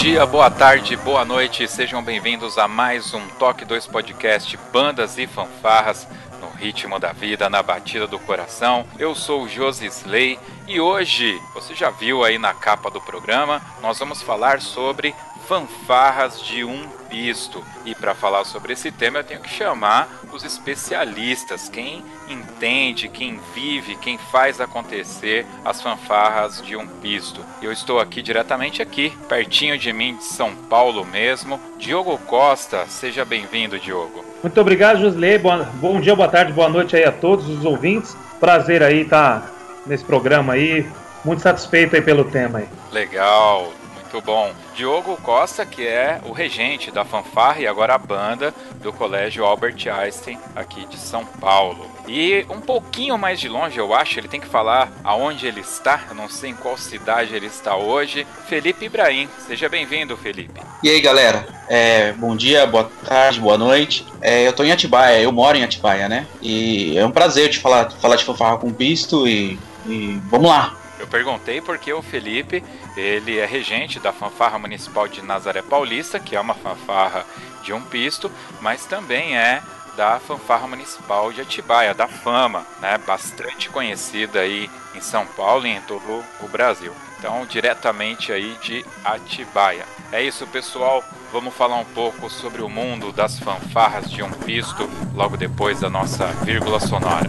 Dia, boa tarde, boa noite, sejam bem-vindos a mais um Toque 2 Podcast Bandas e Fanfarras no ritmo da vida, na batida do coração. Eu sou o Josi Slay e hoje, você já viu aí na capa do programa, nós vamos falar sobre fanfarras de um pisto. E para falar sobre esse tema, eu tenho que chamar os especialistas, quem entende, quem vive, quem faz acontecer as fanfarras de um pisto. Eu estou aqui diretamente aqui, pertinho de mim, de São Paulo mesmo. Diogo Costa, seja bem-vindo, Diogo. Muito obrigado, Josley. Bom dia, boa tarde, boa noite aí a todos os ouvintes. Prazer aí estar nesse programa aí. Muito satisfeito aí pelo tema aí. Legal, muito bom. Diogo Costa, que é o regente da fanfarra e agora a banda do Colégio Albert Einstein aqui de São Paulo. E um pouquinho mais de longe, eu acho, ele tem que falar aonde ele está, eu não sei em qual cidade ele está hoje. Felipe Ibrahim, seja bem-vindo, Felipe. E aí, galera? É, bom dia, boa tarde, boa noite. É, eu tô em Atibaia, eu moro em Atibaia, né? E é um prazer te falar, falar de fanfarra com pisto e, e vamos lá. Eu perguntei porque o Felipe, ele é regente da fanfarra municipal de Nazaré Paulista, que é uma fanfarra de um pisto, mas também é da fanfarra municipal de Atibaia, da Fama, né? Bastante conhecida aí em São Paulo e em todo o Brasil. Então, diretamente aí de Atibaia. É isso, pessoal. Vamos falar um pouco sobre o mundo das fanfarras de um pisto logo depois da nossa vírgula sonora.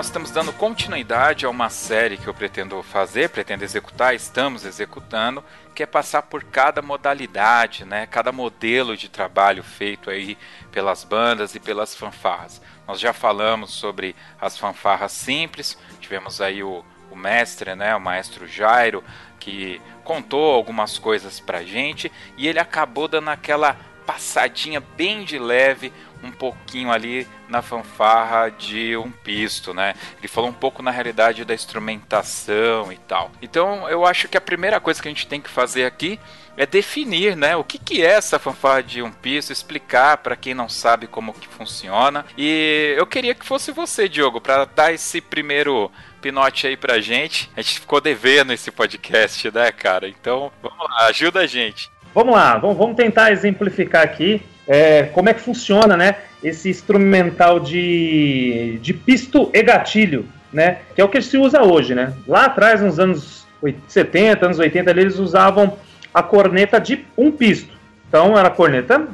Nós estamos dando continuidade a uma série que eu pretendo fazer, pretendo executar, estamos executando, que é passar por cada modalidade, né, cada modelo de trabalho feito aí pelas bandas e pelas fanfarras. Nós já falamos sobre as fanfarras simples, tivemos aí o, o mestre, né, o maestro Jairo, que contou algumas coisas pra gente e ele acabou dando aquela passadinha bem de leve um pouquinho ali na fanfarra de um pisto, né? Ele falou um pouco na realidade da instrumentação e tal. Então eu acho que a primeira coisa que a gente tem que fazer aqui é definir, né, o que, que é essa fanfarra de um pisto, explicar para quem não sabe como que funciona. E eu queria que fosse você, Diogo, para dar esse primeiro pinote aí pra gente. A gente ficou devendo esse podcast, né, cara? Então, vamos lá, ajuda a gente. Vamos lá, vamos, vamos tentar exemplificar aqui é, como é que funciona, né? Esse instrumental de, de pisto e gatilho. né? Que é o que se usa hoje, né? Lá atrás, nos anos 70, anos 80, eles usavam a corneta de um pisto. Então era a corneta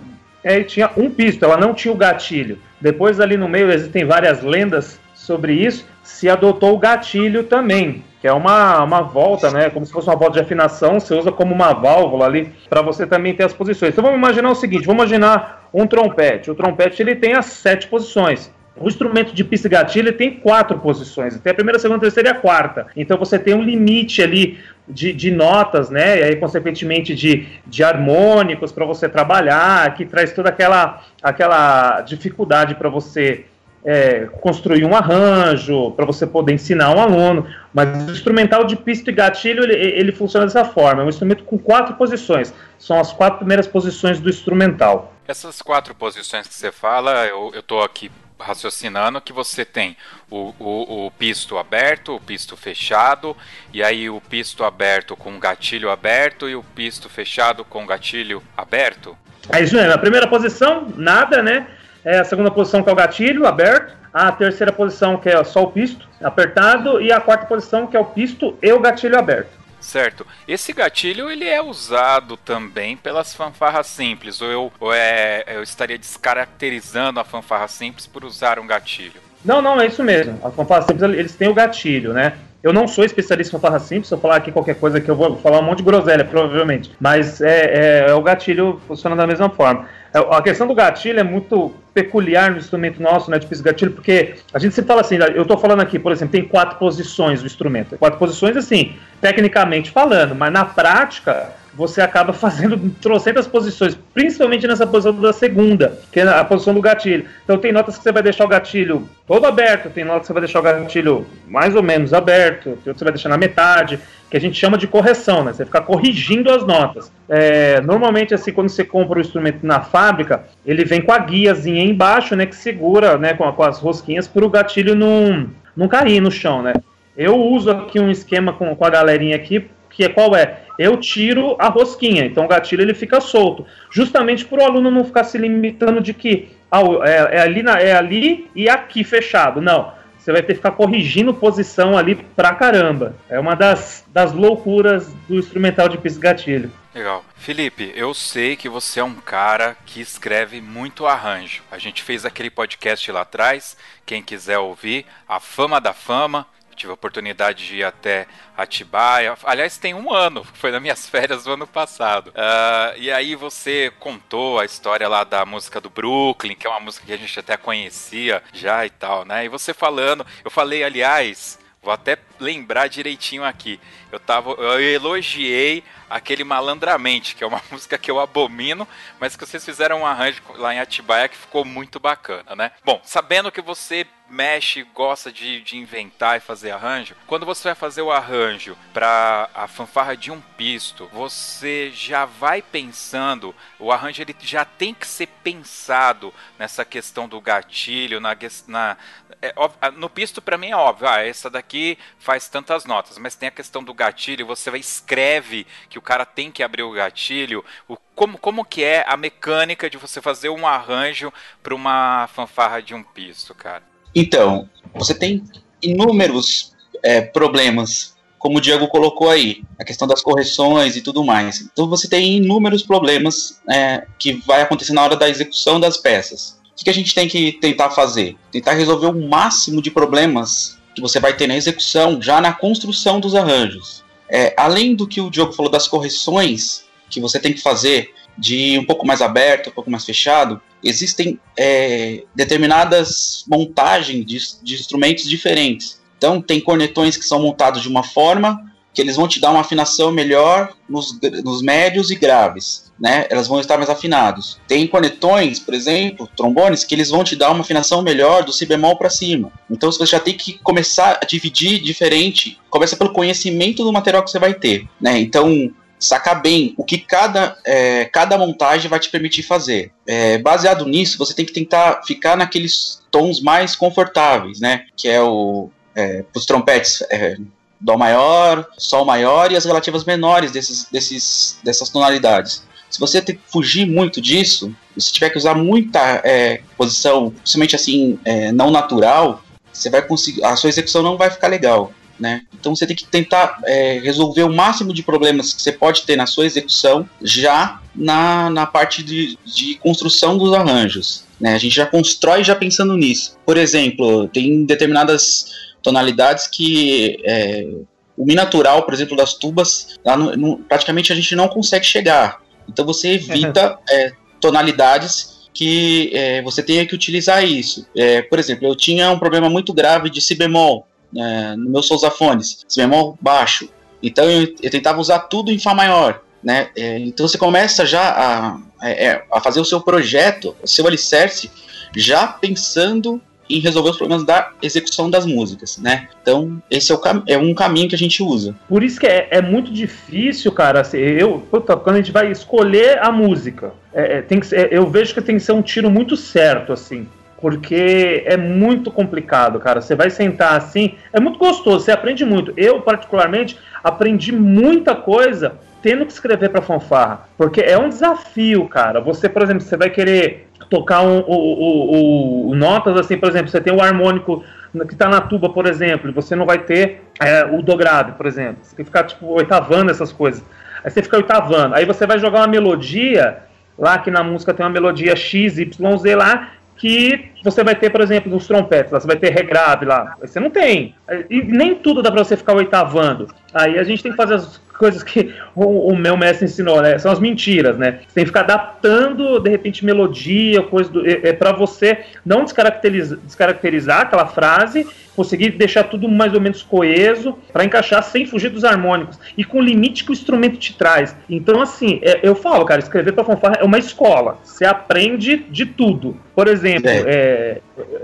é, tinha um pisto, ela não tinha o gatilho. Depois ali no meio existem várias lendas sobre isso. Se adotou o gatilho também, que é uma, uma volta, né? Como se fosse uma volta de afinação, você usa como uma válvula ali para você também ter as posições. Então vamos imaginar o seguinte: vamos imaginar um trompete. O trompete ele tem as sete posições. O instrumento de pista e gatilho tem quatro posições. Tem a primeira, a segunda, a terceira e a quarta. Então você tem um limite ali de, de notas, né? E aí, consequentemente, de, de harmônicos para você trabalhar, que traz toda aquela, aquela dificuldade para você é, construir um arranjo, para você poder ensinar um aluno. Mas o instrumental de pista e gatilho ele, ele funciona dessa forma: é um instrumento com quatro posições. São as quatro primeiras posições do instrumental. Essas quatro posições que você fala, eu estou aqui raciocinando que você tem o, o, o, pisto aberto, o pisto fechado, e aí o pisto aberto com gatilho aberto e o pisto fechado com gatilho aberto? É isso mesmo. A primeira posição, nada, né? É a segunda posição que é o gatilho aberto. A terceira posição que é só o pisto apertado. E a quarta posição que é o pisto e o gatilho aberto. Certo. Esse gatilho ele é usado também pelas fanfarras simples, ou eu, ou é, eu estaria descaracterizando a fanfarra simples por usar um gatilho? Não, não, é isso mesmo. A fanfarra simples eles têm o gatilho, né? Eu não sou especialista em fanfarra simples, se eu falar aqui qualquer coisa que eu vou falar um monte de groselha, provavelmente. Mas é, é, é o gatilho funciona da mesma forma. É, a questão do gatilho é muito peculiar no instrumento nosso, né, de piso gatilho, porque a gente sempre fala assim, eu estou falando aqui, por exemplo, tem quatro posições do instrumento. Quatro posições, assim, tecnicamente falando, mas na prática você acaba fazendo trocentas posições, principalmente nessa posição da segunda, que é a posição do gatilho. Então tem notas que você vai deixar o gatilho todo aberto, tem notas que você vai deixar o gatilho mais ou menos aberto, tem outras que você vai deixar na metade, que a gente chama de correção, né? Você ficar corrigindo as notas. É, normalmente, assim, quando você compra o instrumento na fábrica, ele vem com a guiazinha embaixo, né? Que segura, né? Com, com as rosquinhas para o gatilho não, não cair no chão, né? Eu uso aqui um esquema com, com a galerinha aqui, que é qual é? Eu tiro a rosquinha, então o gatilho ele fica solto, justamente para o aluno não ficar se limitando de que ah, é, é, ali na, é ali e aqui fechado. Não, você vai ter que ficar corrigindo posição ali pra caramba. É uma das, das loucuras do instrumental de pista gatilho. Legal. Felipe, eu sei que você é um cara que escreve muito arranjo. A gente fez aquele podcast lá atrás, quem quiser ouvir, A Fama da Fama, tive a oportunidade de ir até Atibaia. Aliás, tem um ano, foi nas minhas férias do ano passado. Uh, e aí você contou a história lá da música do Brooklyn, que é uma música que a gente até conhecia já e tal, né? E você falando, eu falei, aliás, vou até lembrar direitinho aqui. Eu tava, eu elogiei aquele Malandramente, que é uma música que eu abomino, mas que vocês fizeram um arranjo lá em Atibaia que ficou muito bacana, né? Bom, sabendo que você mexe, gosta de, de inventar e fazer arranjo, quando você vai fazer o arranjo para a fanfarra de um pisto, você já vai pensando, o arranjo ele já tem que ser pensado nessa questão do gatilho, na, na é, no pisto para mim é óbvio, ah, essa daqui faz tantas notas, mas tem a questão do gatilho, você escreve que o cara tem que abrir o gatilho, o, como, como que é a mecânica de você fazer um arranjo para uma fanfarra de um pisto, cara? Então, você tem inúmeros é, problemas, como o Diego colocou aí, a questão das correções e tudo mais. Então você tem inúmeros problemas é, que vai acontecer na hora da execução das peças. O que a gente tem que tentar fazer? Tentar resolver o máximo de problemas que você vai ter na execução, já na construção dos arranjos. É, além do que o Diogo falou das correções que você tem que fazer de um pouco mais aberto, um pouco mais fechado, existem é, determinadas montagens de, de instrumentos diferentes. Então, tem cornetões que são montados de uma forma que eles vão te dar uma afinação melhor nos, nos médios e graves, né? Elas vão estar mais afinados. Tem cornetões, por exemplo, trombones, que eles vão te dar uma afinação melhor do si bemol para cima. Então você já tem que começar a dividir diferente. Começa pelo conhecimento do material que você vai ter, né? Então sacar bem o que cada, é, cada montagem vai te permitir fazer. É, baseado nisso, você tem que tentar ficar naqueles tons mais confortáveis, né? Que é o é, os trompetes é, Dó maior, Sol maior e as relativas menores desses, desses, dessas tonalidades. Se você te, fugir muito disso, se tiver que usar muita é, posição, principalmente assim, é, não natural, você vai conseguir, a sua execução não vai ficar legal. Né? Então você tem que tentar é, resolver o máximo de problemas que você pode ter na sua execução já na, na parte de, de construção dos arranjos. Né? A gente já constrói já pensando nisso. Por exemplo, tem determinadas tonalidades que é, o mi natural, por exemplo, das tubas, no, no, praticamente a gente não consegue chegar. Então você evita é, tonalidades que é, você tenha que utilizar isso. É, por exemplo, eu tinha um problema muito grave de si bemol é, no meu sousafones, si bemol baixo. Então eu, eu, tentava usar tudo em Fá maior. Né? É, então você começa já a, é, é, a fazer o seu projeto, o seu alicerce, já pensando em resolver os problemas da execução das músicas, né? Então, esse é, o é um caminho que a gente usa. Por isso que é, é muito difícil, cara. Assim, eu, puta, quando a gente vai escolher a música, é, é tem que ser, eu vejo que tem que ser um tiro muito certo, assim. Porque é muito complicado, cara. Você vai sentar assim, é muito gostoso, você aprende muito. Eu, particularmente, aprendi muita coisa tendo que escrever para fanfarra, porque é um desafio, cara. Você, por exemplo, você vai querer tocar um, o, notas assim, por exemplo, você tem o harmônico que está na tuba, por exemplo, e você não vai ter é, o do grave, por exemplo. Você tem que ficar tipo oitavando essas coisas. Aí você fica oitavando. Aí você vai jogar uma melodia lá que na música tem uma melodia X, Y, Z lá, que você vai ter, por exemplo, nos trompetes, você vai ter regrave lá. Você não tem. E nem tudo dá para você ficar oitavando. Aí a gente tem que fazer as coisas que o, o, meu mestre ensinou, né? São as mentiras, né? Você tem que ficar adaptando, de repente, melodia, coisa do, é, é para você não descaracterizar, descaracterizar aquela frase, conseguir deixar tudo mais ou menos coeso, para encaixar sem fugir dos harmônicos e com o limite que o instrumento te traz. Então, assim, é, eu falo, cara, escrever para fanfarra é uma escola. Você aprende de tudo. Por exemplo, é. é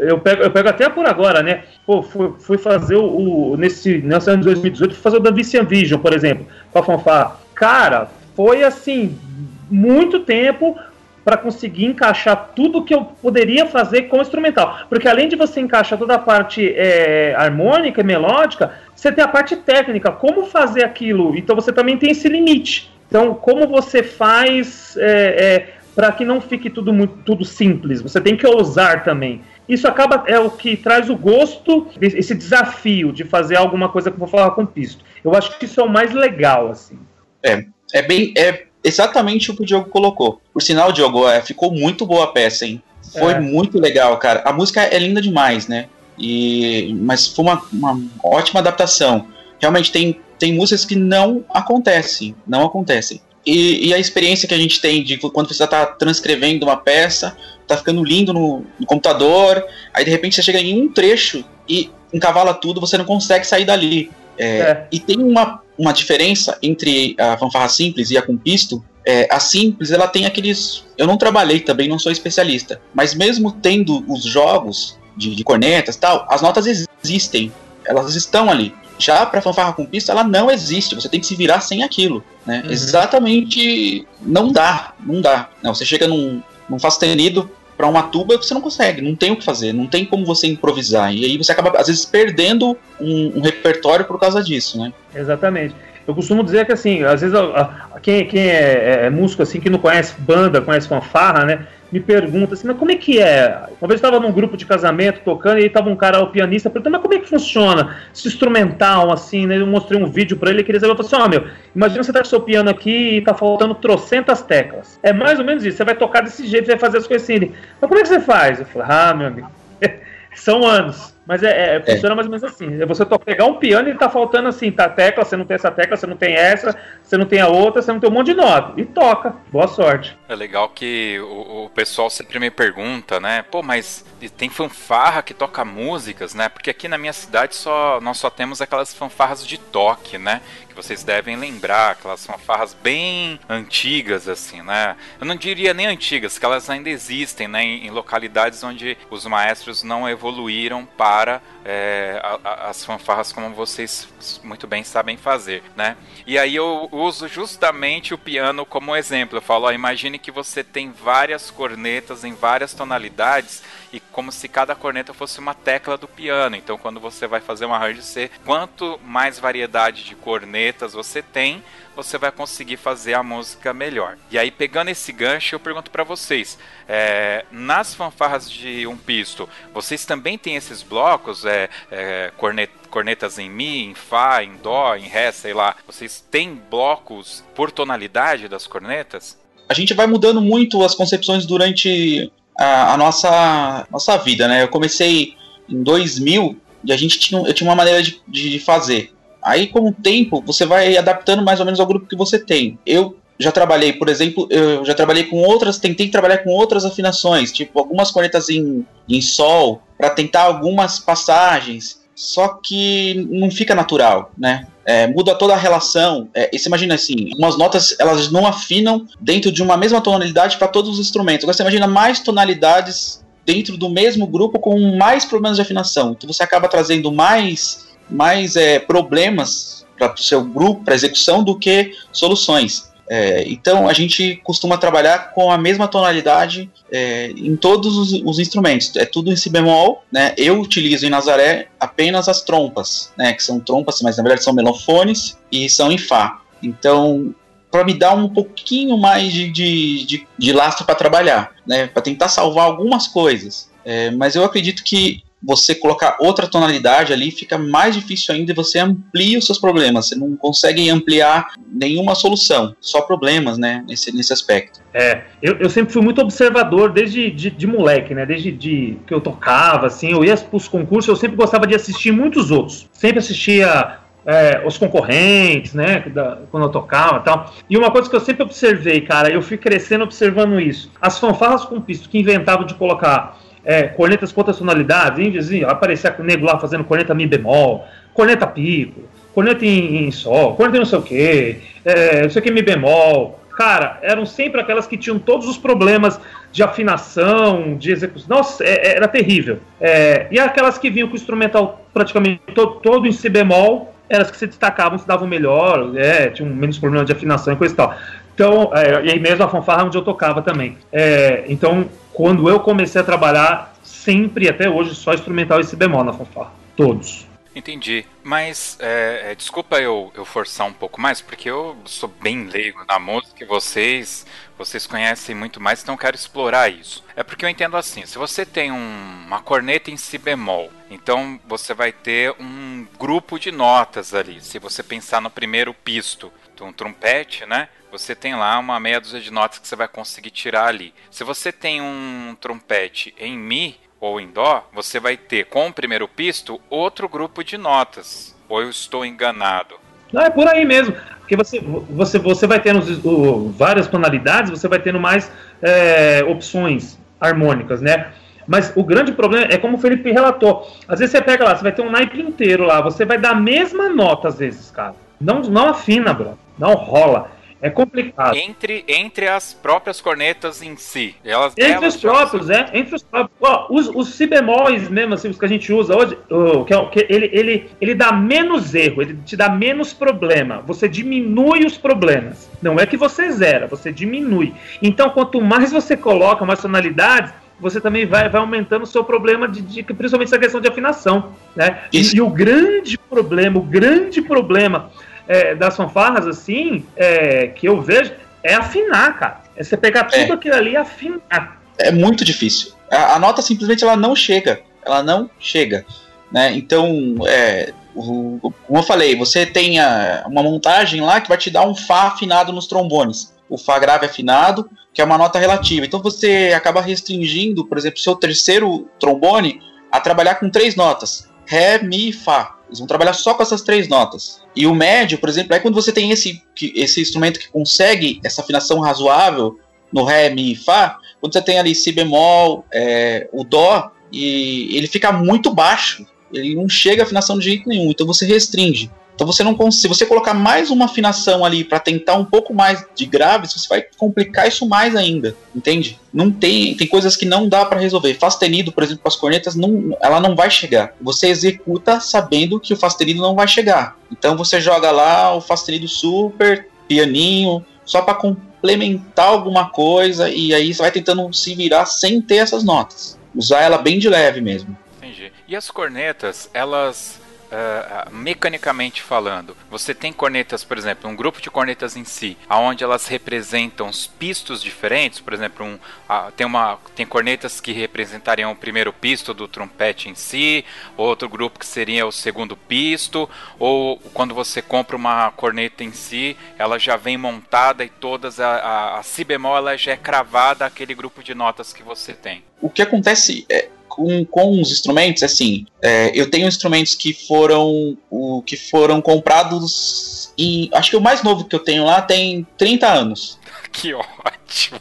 eu, pego, eu pego até por agora, né? Pô, fui, fui fazer o, o, nesse, nesse ano de 2018, fui fazer o da Vician Vision, por exemplo com a fanfarra. Cara, foi assim, muito tempo para conseguir encaixar tudo que eu poderia fazer com instrumental. Porque além de você encaixar toda a parte é, harmônica e melódica, você tem a parte técnica, como fazer aquilo. Então você também tem esse limite. Então, como você faz é, é, para que não fique tudo muito tudo simples? Você tem que ousar também. Isso acaba é o que traz o gosto, esse desafio de fazer alguma coisa que eu vou falar com pisto. Eu acho que isso é o mais legal, assim. É, é bem. É exatamente o que o Diogo colocou. Por sinal, Diogo, é, ficou muito boa a peça, hein? Foi é. muito legal, cara. A música é linda demais, né? E, mas foi uma, uma ótima adaptação. Realmente tem, tem músicas que não acontecem, não acontecem. E, e, a experiência que a gente tem de quando você está transcrevendo uma peça, tá ficando lindo no, no, computador, aí de repente você chega em um trecho e encavala tudo, você não consegue sair dali. É, é. E tem uma, uma diferença entre a fanfarra simples e a com pisto. É, a simples, ela tem aqueles. Eu não trabalhei também, não sou especialista, mas mesmo tendo os jogos de, de cornetas tal, as notas existem, elas estão ali. Já para fanfarra com pista, ela não existe. Você tem que se virar sem aquilo, né? Uhum. Exatamente, não dá, não dá. Não, você chega num, num faz tenido para uma tuba você não consegue, não tem o que fazer, não tem como você improvisar. E aí você acaba, às vezes, perdendo um, um repertório por causa disso, né? Exatamente. Eu costumo dizer que, assim, às vezes, a, a, quem, quem é, é, é, músico, assim, que não conhece banda, conhece fanfarra, né? me pergunta assim, mas como é que é? Uma vez eu estava num grupo de casamento tocando e aí tava um cara, o pianista, perguntando, mas como é que funciona esse instrumental, assim, né? Eu mostrei um vídeo para ele e queria saber, eu falei assim, ó, oh, meu, imagina você tá com seu piano aqui e tá faltando trocentas teclas. É mais ou menos isso, você vai tocar desse jeito, vai fazer as coisas assim. Mas como é que você faz? Eu falei, ah, meu amigo, são anos. Mas é, é, funciona é. mais ou menos assim. É você pegar um piano e tá faltando assim, tá tecla, você não tem essa tecla, você não tem essa, você não tem a outra, você não tem um monte de nota. E toca. Boa sorte. É legal que o, o pessoal sempre me pergunta, né? Pô, mas tem fanfarra que toca músicas, né? Porque aqui na minha cidade só nós só temos aquelas fanfarras de toque, né? Que vocês devem lembrar, aquelas fanfarras bem antigas, assim, né? Eu não diria nem antigas, que elas ainda existem, né? Em, em localidades onde os maestros não evoluíram para é, a, a, as fanfarras como vocês muito bem sabem fazer, né? E aí eu uso justamente o piano como exemplo. Eu falo, ó, imagine que você tem várias cornetas em várias tonalidades e como se cada corneta fosse uma tecla do piano. Então, quando você vai fazer um arranjo, você, quanto mais variedade de cornetas você tem, você vai conseguir fazer a música melhor. E aí, pegando esse gancho, eu pergunto para vocês: é, nas fanfarras de um pisto, vocês também têm esses blocos, é, é, cornetas em Mi, em Fá, em Dó, em Ré, sei lá? Vocês têm blocos por tonalidade das cornetas? A gente vai mudando muito as concepções durante a, nossa, nossa vida, né? Eu comecei em 2000 e a gente tinha, eu tinha uma maneira de, de fazer. Aí, com o tempo, você vai adaptando mais ou menos ao grupo que você tem. Eu já trabalhei, por exemplo, eu já trabalhei com outras, tentei trabalhar com outras afinações, tipo algumas cornetas em, em sol, para tentar algumas passagens, só que não fica natural, né? É, muda toda a relação. É, e você imagina assim, umas notas elas não afinam dentro de uma mesma tonalidade para todos os instrumentos. Agora você imagina mais tonalidades dentro do mesmo grupo com mais problemas de afinação. Então você acaba trazendo mais mais é, problemas para o seu grupo, para execução, do que soluções. É, então a gente costuma trabalhar com a mesma tonalidade é, em todos os, os, instrumentos. É tudo em si bemol, né? Eu utilizo em Nazaré apenas as trompas, né? Que são trompas, mas na verdade são melofones e são em Fá. Então para me dar um pouquinho mais de, de, de, de lastro para trabalhar, né? Para tentar salvar algumas coisas. É, mas eu acredito que você colocar outra tonalidade ali, fica mais difícil ainda e você amplia os seus problemas. Você não consegue ampliar nenhuma solução, só problemas, né, nesse, nesse aspecto. É, eu, eu sempre fui muito observador desde de, de moleque, né, desde de, que eu tocava, assim, eu ia para os concursos, eu sempre gostava de assistir muitos outros. Sempre assistia é, os concorrentes, né, da, quando eu tocava e tal. E uma coisa que eu sempre observei, cara, eu fui crescendo observando isso. As fanfarras com pisto que inventavam de colocar é, cornetas com outras tonalidades, índios, aparecia nego lá fazendo corneta mi bemol, corneta pico, corneta em, em sol, corneta não sei o que, é, não sei o que mi bemol. Cara, eram sempre aquelas que tinham todos os problemas de afinação, de execução. Nossa, é, é era terrível. É, e aquelas que vinham com o instrumental praticamente todo, todo em si bemol, eram as que se destacavam, se davam melhor, é, tinham menos problemas de afinação e coisa e tal. Então, é, e aí mesmo a fanfarra onde eu tocava também. É, então, quando eu comecei a trabalhar, sempre, até hoje, só instrumental e si bemol na fanfarra. Todos. Entendi. Mas, é, é, desculpa eu, eu forçar um pouco mais, porque eu sou bem leigo na música e vocês, vocês conhecem muito mais, então eu quero explorar isso. É porque eu entendo assim, se você tem um, uma corneta em si bemol, então você vai ter um grupo de notas ali. Se você pensar no primeiro pisto, um trompete, né? Você tem lá uma meia dúzia de notas que você vai conseguir tirar ali. Se você tem um trompete em Mi ou em Dó, você vai ter com o primeiro pisto outro grupo de notas. Ou eu estou enganado? Não, é por aí mesmo. Porque você, você, você vai tendo várias tonalidades, você vai tendo mais é, opções harmônicas, né? Mas o grande problema é como o Felipe relatou. Às vezes você pega lá, você vai ter um naipe inteiro lá, você vai dar a mesma nota às vezes, cara. Não, não afina, bro. Não rola. É complicado. Entre, entre as próprias cornetas em si. Elas, entre elas os próprios, é. Entre os próprios. Ó, os, os si bemóis mesmo, assim, os que a gente usa hoje, o, que, é, que ele, ele, ele dá menos erro, ele te dá menos problema. Você diminui os problemas. Não é que você zera, você diminui. Então, quanto mais você coloca mais tonalidades, você também vai, vai aumentando o seu problema de, de principalmente essa questão de afinação. Né? E, e o grande problema, o grande problema é, das fanfarras, assim, é, que eu vejo, é afinar, cara. É você pegar tudo é. aquilo ali e afinar. É muito difícil. A, a, nota simplesmente ela não chega. Ela não chega. Né? Então, é, o, como eu falei, você tem a, uma montagem lá que vai te dar um Fá afinado nos trombones. O Fá grave afinado, que é uma nota relativa. Então você acaba restringindo, por exemplo, seu terceiro trombone a trabalhar com três notas: Ré, Mi, Fá. Eles vão trabalhar só com essas três notas. E o médio, por exemplo, é quando você tem esse, esse instrumento que consegue essa afinação razoável no Ré, Mi e Fá, quando você tem ali Si bemol, é, o Dó, e ele fica muito baixo. Ele não chega a afinação de jeito nenhum, então você restringe. Então você não. Se você colocar mais uma afinação ali para tentar um pouco mais de graves, você vai complicar isso mais ainda, entende? Não tem, tem coisas que não dá para resolver. Fastenido, por exemplo, com as cornetas, não, ela não vai chegar. Você executa sabendo que o fastenido não vai chegar. Então você joga lá o fastenido super, pianinho, só para complementar alguma coisa e aí você vai tentando se virar sem ter essas notas. usar ela bem de leve mesmo. Entendi. E as cornetas, elas uh, mecanicamente falando, você tem cornetas, por exemplo, um grupo de cornetas em si, aonde elas representam os pistos diferentes, por exemplo, um, uh, tem, uma, tem cornetas que representariam o primeiro pisto do trompete em si, outro grupo que seria o segundo pisto, ou quando você compra uma corneta em si, ela já vem montada e todas a, a, a si bemol ela já é cravada aquele grupo de notas que você tem. O que acontece é com, com os instrumentos, assim, é, eu tenho instrumentos que foram o, que foram comprados em. Acho que o mais novo que eu tenho lá tem 30 anos. Que ótimo!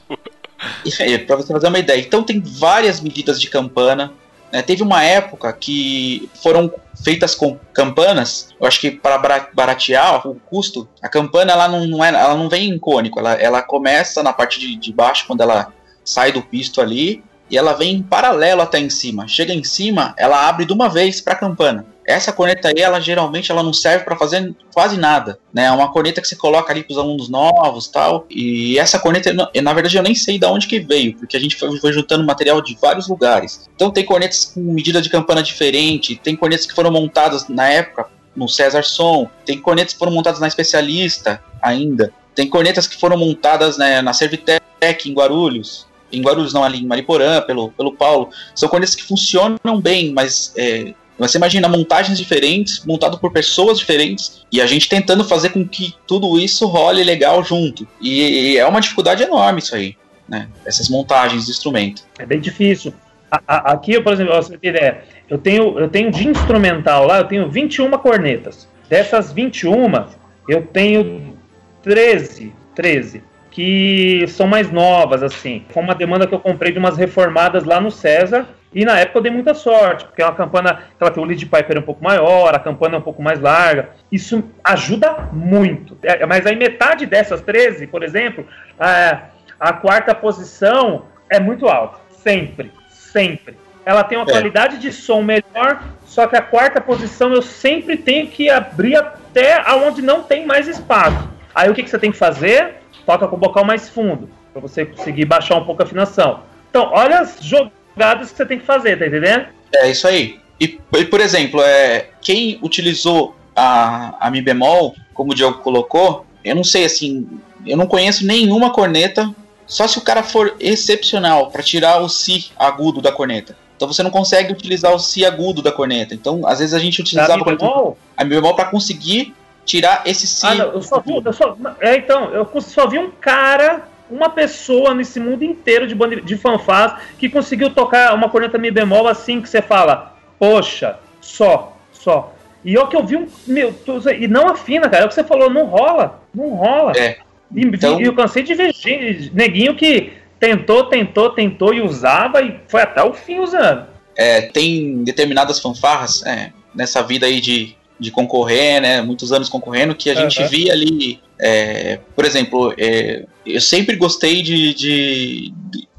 Para você fazer uma ideia. Então tem várias medidas de campana. Né? Teve uma época que foram feitas com campanas. Eu acho que para baratear o custo, a campana ela não, não, é, ela não vem em cônico. Ela, ela começa na parte de, de baixo, quando ela sai do pisto ali, e ela vem em paralelo até em cima. Chega em cima, ela abre de uma vez para a campana. Essa corneta aí, ela geralmente ela não serve para fazer quase nada, né? É uma corneta que você coloca ali para os alunos novos, tal. E essa corneta, na verdade, eu nem sei de onde que veio, porque a gente foi, foi juntando material de vários lugares. Então tem cornetas com medida de campana diferente, tem cornetas que foram montadas na época no César Som, tem cornetas que foram montadas na Especialista ainda. Tem cornetas que foram montadas né, na Servitec em Guarulhos em Guarulhos, não ali em Mariporã, pelo, pelo Paulo, são cornetas que funcionam bem, mas é, você imagina montagens diferentes, montado por pessoas diferentes, e a gente tentando fazer com que tudo isso role legal junto. E, e é uma dificuldade enorme isso aí, né? Essas montagens de instrumento. É bem difícil. A, a, aqui, por exemplo, você tem ideia, eu tenho, eu tenho de instrumental lá, eu tenho 21 cornetas. Dessas 21, eu tenho 13, 13 que são mais novas, assim. Foi uma demanda que eu comprei de umas reformadas lá no César. E na época eu dei muita sorte, porque é uma campana, ela tem o lead piper um pouco maior, a campana é um pouco mais larga. Isso ajuda muito. É, mas aí metade dessas 13, por exemplo, a, a quarta posição é muito alta. Sempre. Sempre. Ela tem uma é. qualidade de som melhor, só que a quarta posição eu sempre tenho que abrir até aonde não tem mais espaço. Aí o que, que você tem que fazer? Toca com o bocal mais fundo, para você conseguir baixar um pouco a afinação. Então, olha as jogadas que você tem que fazer, tá entendendo? É isso aí. E, e por exemplo, é, quem utilizou a, a Mi bemol, como o Diogo colocou, eu não sei assim, eu não conheço nenhuma corneta, só se o cara for excepcional para tirar o si agudo da corneta. Então você não consegue utilizar o si agudo da corneta. Então, às vezes a gente utilizava a Mi bemol para conseguir tirar esse sim. Ah, não, eu só vi, eu só, é, então, eu só vi um cara, uma pessoa nesse mundo inteiro de, banda, de fanfás que conseguiu tocar uma corneta mi bemol assim que você fala, poxa, só, só. E o que eu vi um. Meu, e não afina, cara. É o que você falou, não rola. Não rola. É. E, então... e eu cansei de ver neguinho que tentou, tentou, tentou e usava e foi até o fim usando. É, tem determinadas fanfarras é, nessa vida aí de de concorrer, né? Muitos anos concorrendo, que a uhum. gente via ali. É, por exemplo, é, eu sempre gostei de, de,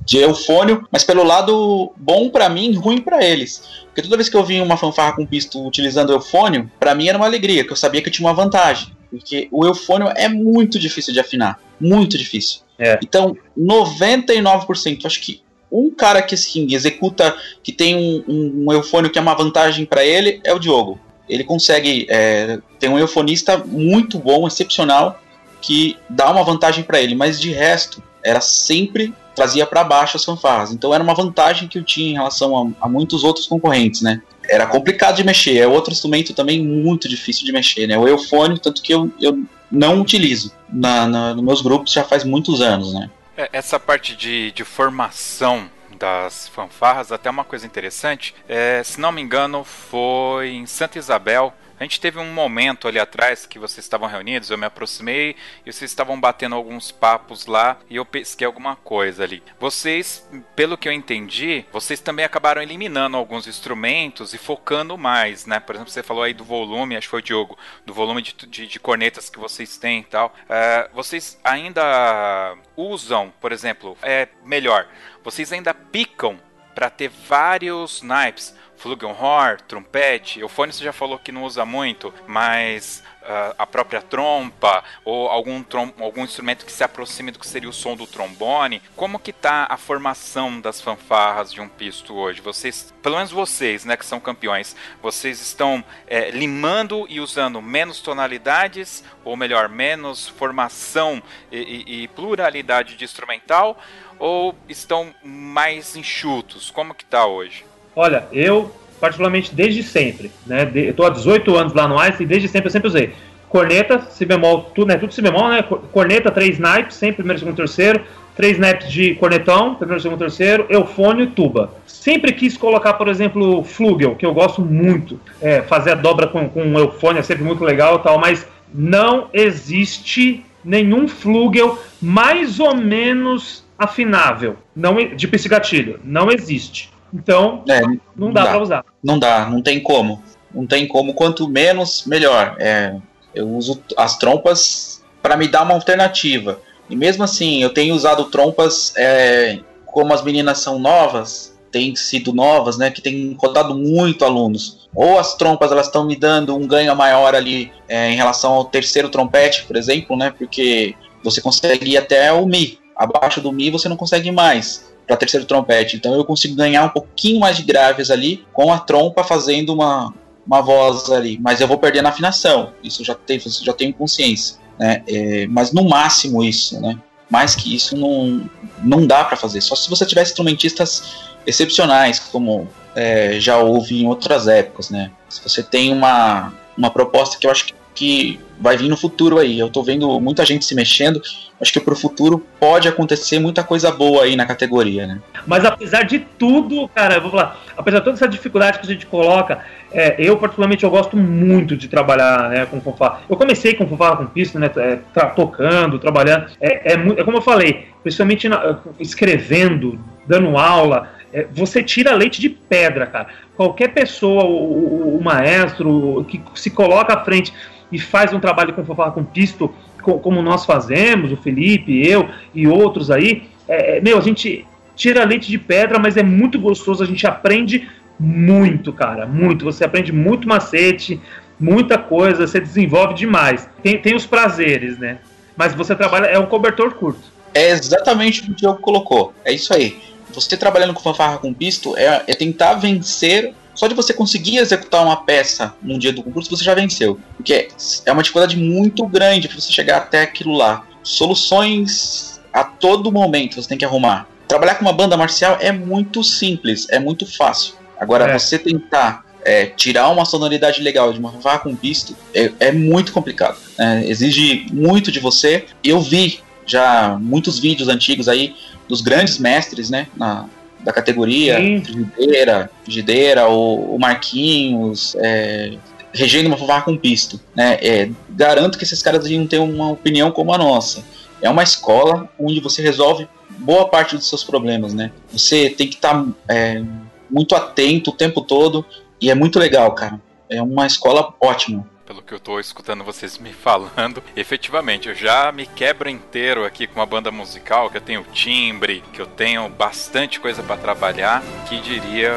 de eufônio, mas pelo lado bom para mim, ruim para eles. Porque toda vez que eu vi uma fanfarra com pisto utilizando eufônio, para mim era uma alegria, que eu sabia que eu tinha uma vantagem. Porque o eufônio é muito difícil de afinar. Muito difícil. É. Então, 99%, acho que um cara que assim, executa, que tem um, um, um eufônio que é uma vantagem para ele, é o Diogo ele consegue é, ter um eufonista muito bom, excepcional, que dá uma vantagem para ele, mas de resto era sempre trazia para baixo as fanfarras. Então era uma vantagem que eu tinha em relação a, a, muitos outros concorrentes, né? Era complicado de mexer, é outro instrumento também muito difícil de mexer, né? O eufônio, tanto que eu, eu não utilizo na, na, nos meus grupos já faz muitos anos, né? É, essa parte de, de formação das fanfarras, até uma coisa interessante, é, se não me engano, foi em Santa Isabel. A gente teve um momento ali atrás que vocês estavam reunidos, eu me aproximei e vocês estavam batendo alguns papos lá e eu pesquei alguma coisa ali. Vocês, pelo que eu entendi, vocês também acabaram eliminando alguns instrumentos e focando mais, né? Por exemplo, você falou aí do volume, acho que foi o Diogo, do volume de, de, de cornetas que vocês têm e tal. Uh, vocês ainda usam, por exemplo, é melhor, vocês ainda picam para ter vários naipes, flugelhorn, trompete, eufone você já falou que não usa muito, mas uh, a própria trompa ou algum, trom algum instrumento que se aproxime do que seria o som do trombone. Como que tá a formação das fanfarras de um pisto hoje? Vocês, pelo menos vocês, né, que são campeões, vocês estão é, limando e usando menos tonalidades, ou melhor, menos formação e, e, e pluralidade de instrumental, ou estão mais enxutos? Como que tá hoje? Olha, eu particularmente desde sempre, né? De, eu tô há 18 anos lá no Ice e desde sempre eu sempre usei corneta, si bemol, tudo, né? Tudo si bemol, né? Corneta, três naipes, sempre primeiro, segundo, terceiro, três naipes de cornetão, primeiro, segundo, terceiro, eufônio e tuba. Sempre quis colocar, por exemplo, flugel, que eu gosto muito, é, fazer a dobra com, com um eufônio é sempre muito legal tal, mas não existe nenhum flugel mais ou menos afinável, não de gatilho, não existe. Então, é, não, não, dá, dá. para usar. Não dá, não tem como. Não tem como. Quanto menos, melhor. É, eu uso as trompas para me dar uma alternativa. E mesmo assim, eu tenho usado trompas é, como as meninas são novas, têm sido novas, né, que tem rodado muito alunos. Ou as trompas elas estão me dando um ganho maior ali é, em relação ao terceiro trompete, por exemplo, né, porque você consegue ir até o mi. Abaixo do mi você não consegue mais para terceiro trompete. Então eu consigo ganhar um pouquinho mais de graves ali com a trompa fazendo uma, uma voz ali, mas eu vou perder na afinação. Isso já tenho, já tenho consciência, né? É, mas no máximo isso, né? Mais que isso não, não dá para fazer. Só se você tiver instrumentistas excepcionais, como é, já houve em outras épocas, né? Se você tem uma, uma proposta que eu acho que que vai vir no futuro aí. Eu tô vendo muita gente se mexendo. Acho que pro futuro pode acontecer muita coisa boa aí na categoria, né? Mas apesar de tudo, cara, eu vou falar, apesar de toda essa dificuldade que a gente coloca, é, eu particularmente eu gosto muito de trabalhar né, com fanfarra. Eu comecei com fanfarra com pista, né, é, tocando, trabalhando. É, é, é, como eu falei, principalmente na, escrevendo, dando aula, é, você tira leite de pedra, cara. Qualquer pessoa, o, o, o maestro que se coloca à frente e faz um trabalho com fanfarra com pisto, como nós fazemos, o Felipe, eu e outros aí, é, é, meu, a gente tira leite de pedra, mas é muito gostoso, a gente aprende muito, cara, muito. Você aprende muito macete, muita coisa, você desenvolve demais. Tem, tem os prazeres, né? Mas você trabalha, é um cobertor curto. É exatamente o que o Diogo colocou. É isso aí. Você trabalhando com fanfarra com pisto é, é tentar vencer só de você conseguir executar uma peça num dia do concurso, você já venceu. Porque é uma dificuldade muito grande para você chegar até aquilo lá. Soluções a todo momento você tem que arrumar. Trabalhar com uma banda marcial é muito simples, é muito fácil. Agora, é. você tentar é, tirar uma sonoridade legal de uma vá com pisto é, é muito complicado. É, exige muito de você. Eu vi já muitos vídeos antigos aí dos grandes mestres, né, na, da categoria, Gideira, Gideira, o, o Marquinhos, é, regendo uma com pisto. Né? É, garanto que esses caras iam ter uma opinião como a nossa. É uma escola onde você resolve boa parte dos seus problemas, né? Você tem que estar tá, é, muito atento o tempo todo e é muito legal, cara. É uma escola ótima pelo que eu tô escutando vocês me falando, efetivamente, eu já me quebro inteiro aqui com uma banda musical, que eu tenho timbre, que eu tenho bastante coisa para trabalhar, que diria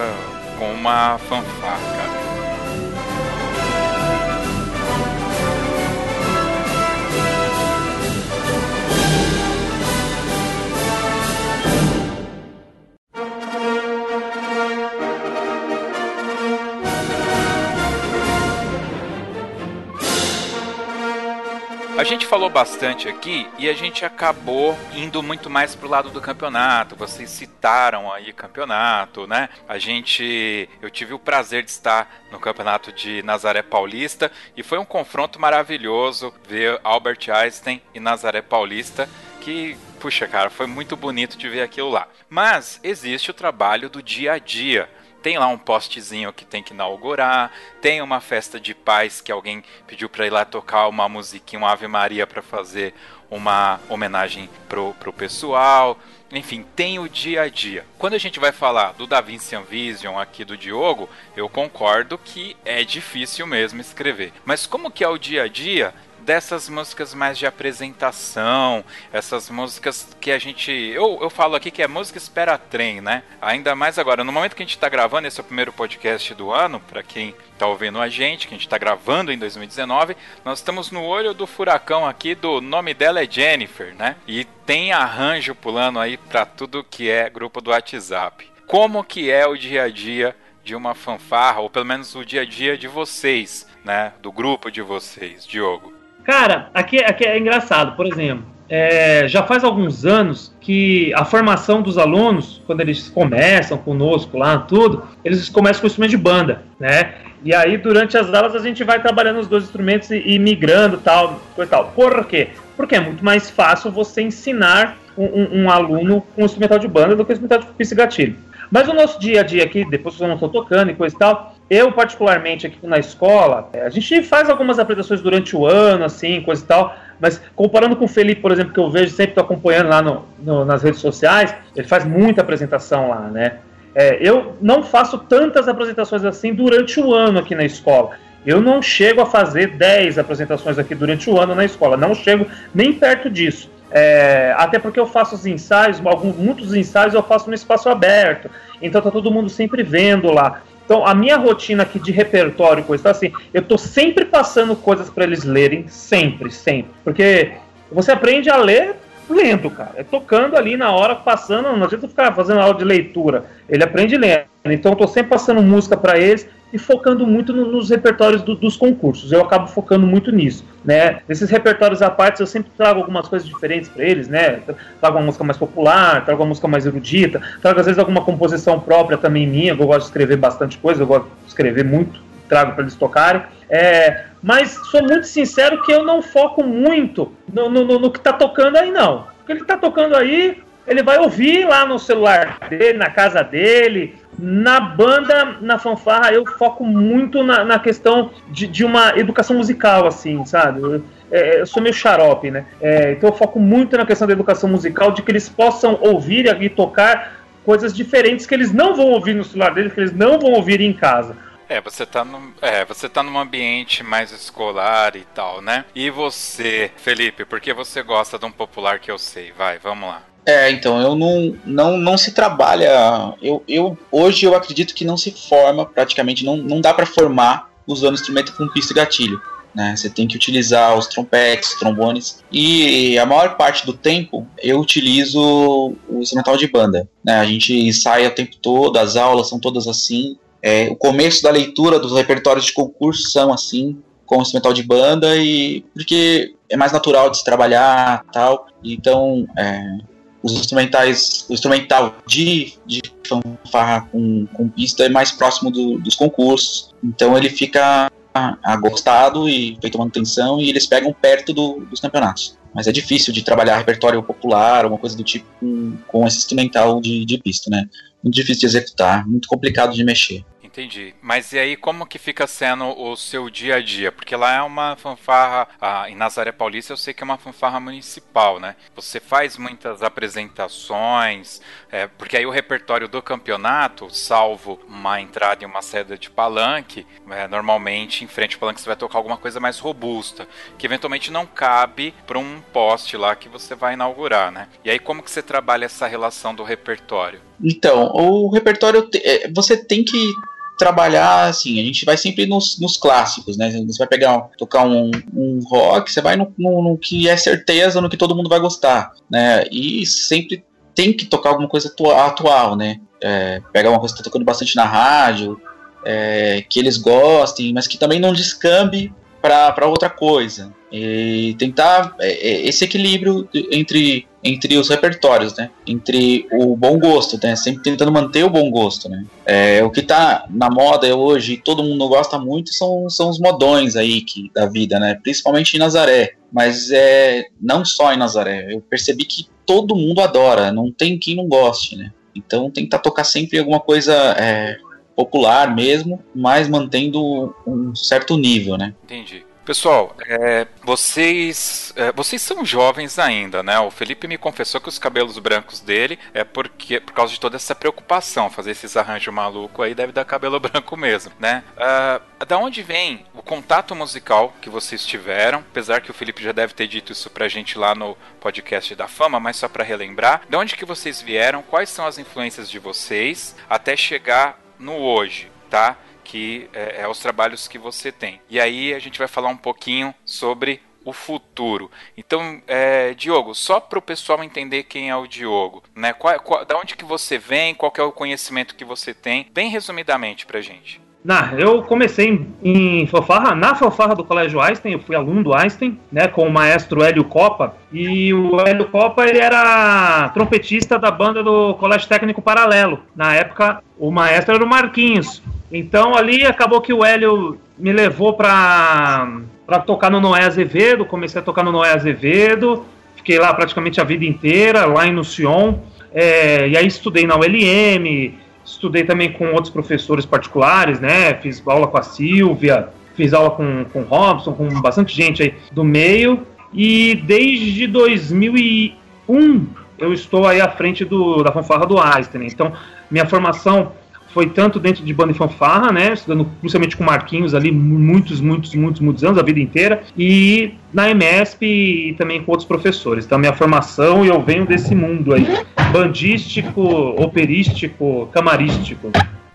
com uma fanfarra, cara. A gente falou bastante aqui e a gente acabou indo muito mais pro lado do campeonato. Vocês citaram aí campeonato, né? A gente, eu tive o prazer de estar no campeonato de Nazaré Paulista e foi um confronto maravilhoso ver Albert Einstein e Nazaré Paulista que puxa, cara, foi muito bonito de ver aquilo lá. Mas existe o trabalho do dia a dia tem lá um postezinho que tem que inaugurar, tem uma festa de paz que alguém pediu para ir lá tocar uma musiquinha, uma Ave Maria para fazer uma homenagem pro, pro pessoal. Enfim, tem o dia a dia. Quando a gente vai falar do Da Vinci Vision aqui do Diogo, eu concordo que é difícil mesmo escrever. Mas como que é o dia a dia dessas músicas mais de apresentação, essas músicas que a gente. Eu, eu falo aqui que é música espera trem, né? Ainda mais agora, no momento que a gente está gravando, esse é o primeiro podcast do ano, para quem está ouvindo a gente, que a gente está gravando em 2019, nós estamos no olho do furacão aqui do nome dela é Jennifer, né? E tem arranjo pulando aí para tudo que é grupo do WhatsApp. Como que é o dia a dia de uma fanfarra, ou pelo menos o dia a dia de vocês, né? Do grupo de vocês, Diogo. Cara, aqui, aqui é engraçado, por exemplo. É, já faz alguns anos que a formação dos alunos, quando eles começam conosco lá, tudo, eles começam com o instrumento de banda, né? E aí, durante as aulas, a gente vai trabalhando os dois instrumentos e, e migrando tal, coisa tal. Por quê? Porque é muito mais fácil você ensinar um, um, um aluno com um instrumental de banda do que um instrumental de pista e gatilho. Mas o nosso dia a dia aqui, depois que eu não estou tocando e coisa e tal, eu particularmente aqui na escola, é, a gente faz algumas apresentações durante o ano, assim, coisa e tal, mas comparando com o Felipe, por exemplo, que eu vejo, sempre estou acompanhando lá no, no, nas redes sociais, ele faz muita apresentação lá, né? É, eu não faço tantas apresentações assim durante o ano aqui na escola. Eu não chego a fazer 10 apresentações aqui durante o ano na escola, não chego nem perto disso. É, até porque eu faço os ensaios, alguns, muitos ensaios eu faço no espaço aberto, então tá todo mundo sempre vendo lá. Então a minha rotina aqui de repertório, coisa assim, eu tô sempre passando coisas para eles lerem, sempre, sempre, porque você aprende a ler lendo, cara, é tocando ali na hora, passando, não adianta ficar fazendo aula de leitura, ele aprende lendo. Então eu tô sempre passando música para eles e focando muito no, nos repertórios do, dos concursos. Eu acabo focando muito nisso, né? Nesses repertórios à parte, eu sempre trago algumas coisas diferentes para eles, né? Trago uma música mais popular, trago uma música mais erudita, trago às vezes alguma composição própria também minha. Eu gosto de escrever bastante coisa, eu gosto de escrever muito, trago para eles tocarem. É, mas sou muito sincero que eu não foco muito no, no, no, que está tocando aí, não. O que ele está tocando aí, ele vai ouvir lá no celular dele, na casa dele, na banda, na fanfarra, eu foco muito na, na questão de, de, uma educação musical, assim, sabe? Eu, é, eu sou meio xarope, né? É, então eu foco muito na questão da educação musical, de que eles possam ouvir e tocar coisas diferentes que eles não vão ouvir no celular deles, que eles não vão ouvir em casa. É, você tá, no, é, você tá num ambiente mais escolar e tal, né? E você, Felipe, por que você gosta de um popular que eu sei? Vai, vamos lá. É, então, eu não, não, não se trabalha. Eu, eu hoje eu acredito que não se forma praticamente, não, não dá para formar usando instrumento com pista e gatilho. Né? Você tem que utilizar os trompetes, trombones. E a maior parte do tempo eu utilizo o instrumental de banda. Né? A gente ensaia o tempo todo, as aulas são todas assim. É, o começo da leitura dos repertórios de concurso são assim, com o instrumental de banda, e porque é mais natural de se trabalhar tal. Então, é, os instrumentais, o instrumental de, de fanfarra com, com pista é mais próximo do, dos concursos, então ele fica agostado e feito manutenção e eles pegam perto do, dos campeonatos. Mas é difícil de trabalhar repertório popular, alguma coisa do tipo, com, com esse instrumental de, de pista, né? Muito difícil de executar, muito complicado de mexer. Entendi. Mas e aí, como que fica sendo o seu dia a dia? Porque lá é uma fanfarra, ah, em Nazaré Paulista eu sei que é uma fanfarra municipal, né? Você faz muitas apresentações, é, porque aí o repertório do campeonato, salvo uma entrada e uma saída de palanque, é, normalmente em frente ao palanque você vai tocar alguma coisa mais robusta, que eventualmente não cabe para um poste lá que você vai inaugurar, né? E aí, como que você trabalha essa relação do repertório? Então, o repertório, é, você tem que trabalhar assim, a gente vai sempre nos, nos clássicos, né? Você vai pegar, tocar um, um rock, você vai no, no, no, que é certeza, no que todo mundo vai gostar, né? E sempre tem que tocar alguma coisa atual, né? É, pegar uma coisa que tá tocando bastante na rádio, é, que eles gostem, mas que também não descambe para outra coisa. E tentar é, é, esse equilíbrio entre, entre os repertórios, né? Entre o bom gosto, né? Sempre tentando manter o bom gosto, né? É, o que está na moda hoje todo mundo gosta muito são, são os modões aí que, da vida, né? Principalmente em Nazaré. Mas é, não só em Nazaré. Eu percebi que todo mundo adora, não tem quem não goste, né? Então tentar tocar sempre alguma coisa é, popular mesmo, mas mantendo um certo nível, né? Entendi. Pessoal, é, vocês é, vocês são jovens ainda, né? O Felipe me confessou que os cabelos brancos dele é porque por causa de toda essa preocupação, fazer esses arranjos malucos aí deve dar cabelo branco mesmo, né? Uh, da onde vem o contato musical que vocês tiveram? Apesar que o Felipe já deve ter dito isso pra gente lá no podcast da Fama, mas só para relembrar, de onde que vocês vieram? Quais são as influências de vocês até chegar no hoje, tá? Que é, é os trabalhos que você tem. E aí a gente vai falar um pouquinho sobre o futuro. Então, é, Diogo, só para o pessoal entender quem é o Diogo, né? Qual, qual, da onde que você vem, qual é o conhecimento que você tem, bem resumidamente para gente. Nah, eu comecei em, em na fanfarra do Colégio Einstein, eu fui aluno do Einstein, né, com o maestro Hélio Copa, e o Hélio Copa, ele era trompetista da banda do Colégio Técnico Paralelo. Na época, o maestro era o Marquinhos. Então ali acabou que o Hélio me levou para para tocar no Noé Azevedo, comecei a tocar no Noé Azevedo, fiquei lá praticamente a vida inteira, lá em Nucion, é, e aí estudei na ULM, estudei também com outros professores particulares, né, fiz aula com a Silvia, fiz aula com, com o Robson, com bastante gente aí do meio, e desde 2001 eu estou aí à frente do, da fanfarra do Einstein, então minha formação foi tanto dentro de banda e fanfarra, né, estudando principalmente com Marquinhos ali muitos, muitos, muitos, muitos anos, a vida inteira, e na MESP e também com outros professores. Então, minha formação, eu venho desse mundo aí, bandístico, operístico, camarístico.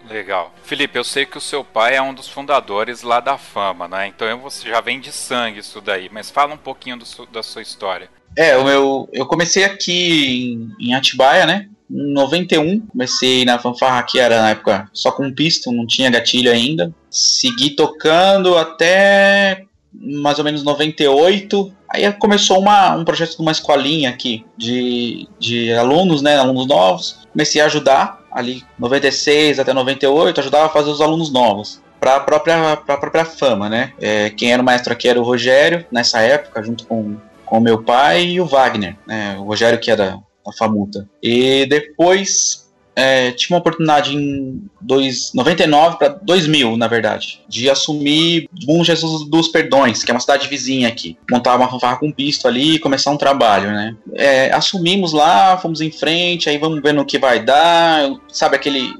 Legal. Felipe, eu sei que o seu pai é um dos fundadores lá da fama, né? Então você já vem de sangue isso daí, mas fala um pouquinho do, da sua história. É, o meu, eu comecei aqui em, em Atibaia, né? Em 91, comecei na fanfarra que era na época só com pistão, não tinha gatilho ainda. Segui tocando até mais ou menos 98. Aí começou uma, um projeto de uma escolinha aqui de, de alunos, né, alunos novos. Comecei a ajudar ali 96 até 98, ajudava a fazer os alunos novos para a própria, pra própria fama, né? É, quem era o maestro aqui era o Rogério, nessa época, junto com, com meu pai e o Wagner, né? O Rogério que era a Famuta. E depois é, tive uma oportunidade em dois, 99 para 2000, na verdade, de assumir Bom Jesus dos Perdões, que é uma cidade vizinha aqui. Montar uma fanfarra com pisto ali e começar um trabalho, né? É, assumimos lá, fomos em frente, aí vamos vendo o que vai dar. Sabe aquele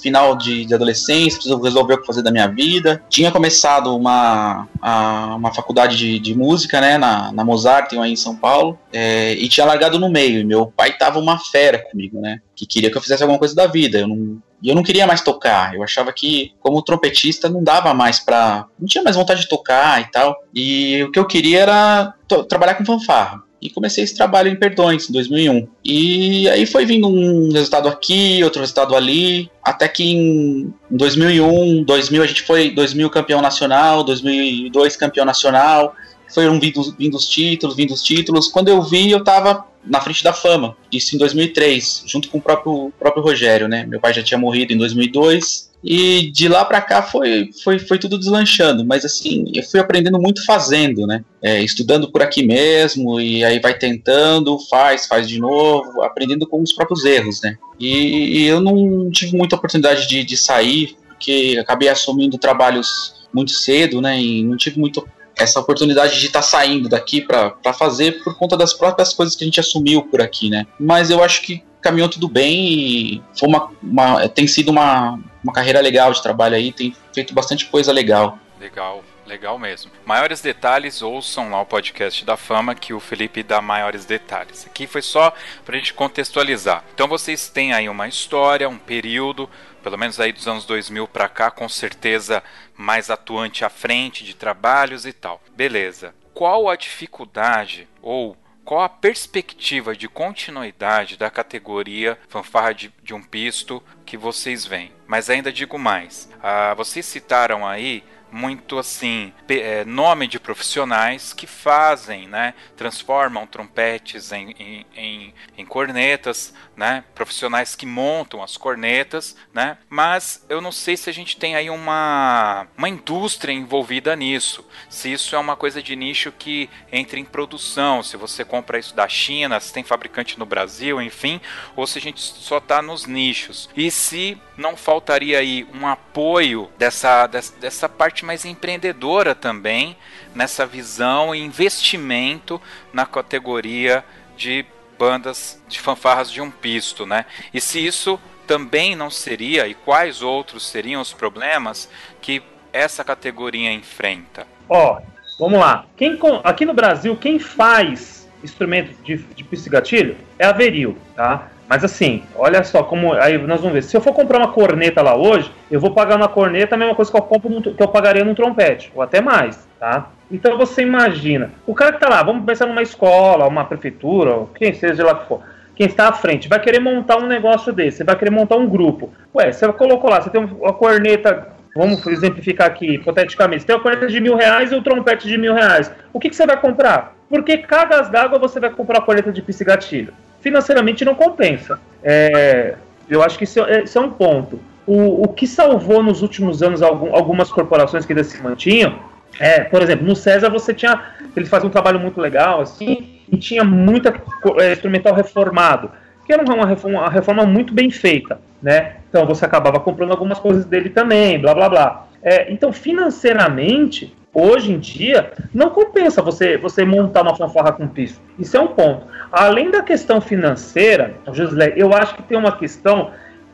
final de, de adolescência, preciso resolver o que fazer da minha vida. Tinha começado uma, a, uma faculdade de, de música, né, na, na Mozart, aí em São Paulo, é, e tinha largado no meio. Meu pai tava uma fera comigo, né, que queria que eu fizesse alguma coisa da vida. Eu não, eu não queria mais tocar. Eu achava que, como trompetista, não dava mais pra. Não tinha mais vontade de tocar e tal. E o que eu queria era trabalhar com fanfarra e comecei esse trabalho em Perdões, em 2001. E aí foi vindo um resultado aqui, outro resultado ali, até que em 2001, 2000 a gente foi 2000 campeão nacional, 2002 campeão nacional, foram vindo, vindo os títulos, vindo os títulos. Quando eu vi, eu tava na frente da fama, isso em 2003, junto com o próprio, próprio Rogério, né? Meu pai já tinha morrido em 2002, e de lá para cá foi, foi, foi tudo deslanchando, mas assim, eu fui aprendendo muito fazendo, né? É, estudando por aqui mesmo, e aí vai tentando, faz, faz de novo, aprendendo com os próprios erros, né? E, e eu não tive muita oportunidade de, de sair, porque acabei assumindo trabalhos muito cedo, né? E não tive muito essa oportunidade de estar tá saindo daqui para fazer por conta das próprias coisas que a gente assumiu por aqui, né? Mas eu acho que caminhou tudo bem e foi uma, uma, tem sido uma, uma carreira legal de trabalho aí, tem feito bastante coisa legal. Legal. Legal mesmo. Maiores detalhes, ouçam lá o podcast da fama que o Felipe dá maiores detalhes. Aqui foi só para a gente contextualizar. Então vocês têm aí uma história, um período, pelo menos aí dos anos 2000 para cá, com certeza mais atuante à frente de trabalhos e tal. Beleza. Qual a dificuldade ou qual a perspectiva de continuidade da categoria fanfarra de, de um pisto que vocês veem? Mas ainda digo mais, ah, vocês citaram aí muito assim é, nome de profissionais que fazem, né, transformam trompetes em, em, em, em, cornetas, né, profissionais que montam as cornetas, né, mas eu não sei se a gente tem aí uma, uma indústria envolvida nisso, se isso é uma coisa de nicho que entra em produção, se você compra isso da China, se tem fabricante no Brasil, enfim, ou se a gente só está nos nichos, e se não faltaria aí um apoio dessa, dessa, dessa parte parte mais empreendedora também nessa visão e investimento na categoria de bandas de fanfarras de um pisto, né? E se isso também não seria e quais outros seriam os problemas que essa categoria enfrenta? Ó, vamos lá. Quem, aqui no Brasil, quem faz instrumento de, de gatilho é a Veril, tá? Mas assim, olha só como. Aí nós vamos ver. Se eu for comprar uma corneta lá hoje, eu vou pagar uma corneta a mesma coisa que eu, compro que eu pagaria num trompete, ou até mais, tá? Então você imagina, o cara que tá lá, vamos pensar numa escola, uma prefeitura, ou quem seja lá que for, quem está à frente, vai querer montar um negócio desse, vai querer montar um grupo. Ué, você colocou lá, você tem uma corneta, vamos exemplificar aqui, hipoteticamente, você tem uma corneta de mil reais e o trompete de mil reais. O que, que você vai comprar? Porque cagas d'água você vai comprar a corneta de pista gatilho? Financeiramente não compensa. É, eu acho que isso é, isso é um ponto. O, o, que salvou nos últimos anos algum, algumas corporações que ainda se mantinham é, por exemplo, no César você tinha. Eles faziam um trabalho muito legal, assim, e tinha muita é, instrumental reformado, que era uma reforma, uma reforma muito bem feita, né? Então você acabava comprando algumas coisas dele também, blá blá blá. É, então, financeiramente, hoje em dia, não compensa você, você montar uma fanfarra com piso. Isso é um ponto. Além da questão financeira, Josilé, eu acho que tem uma questão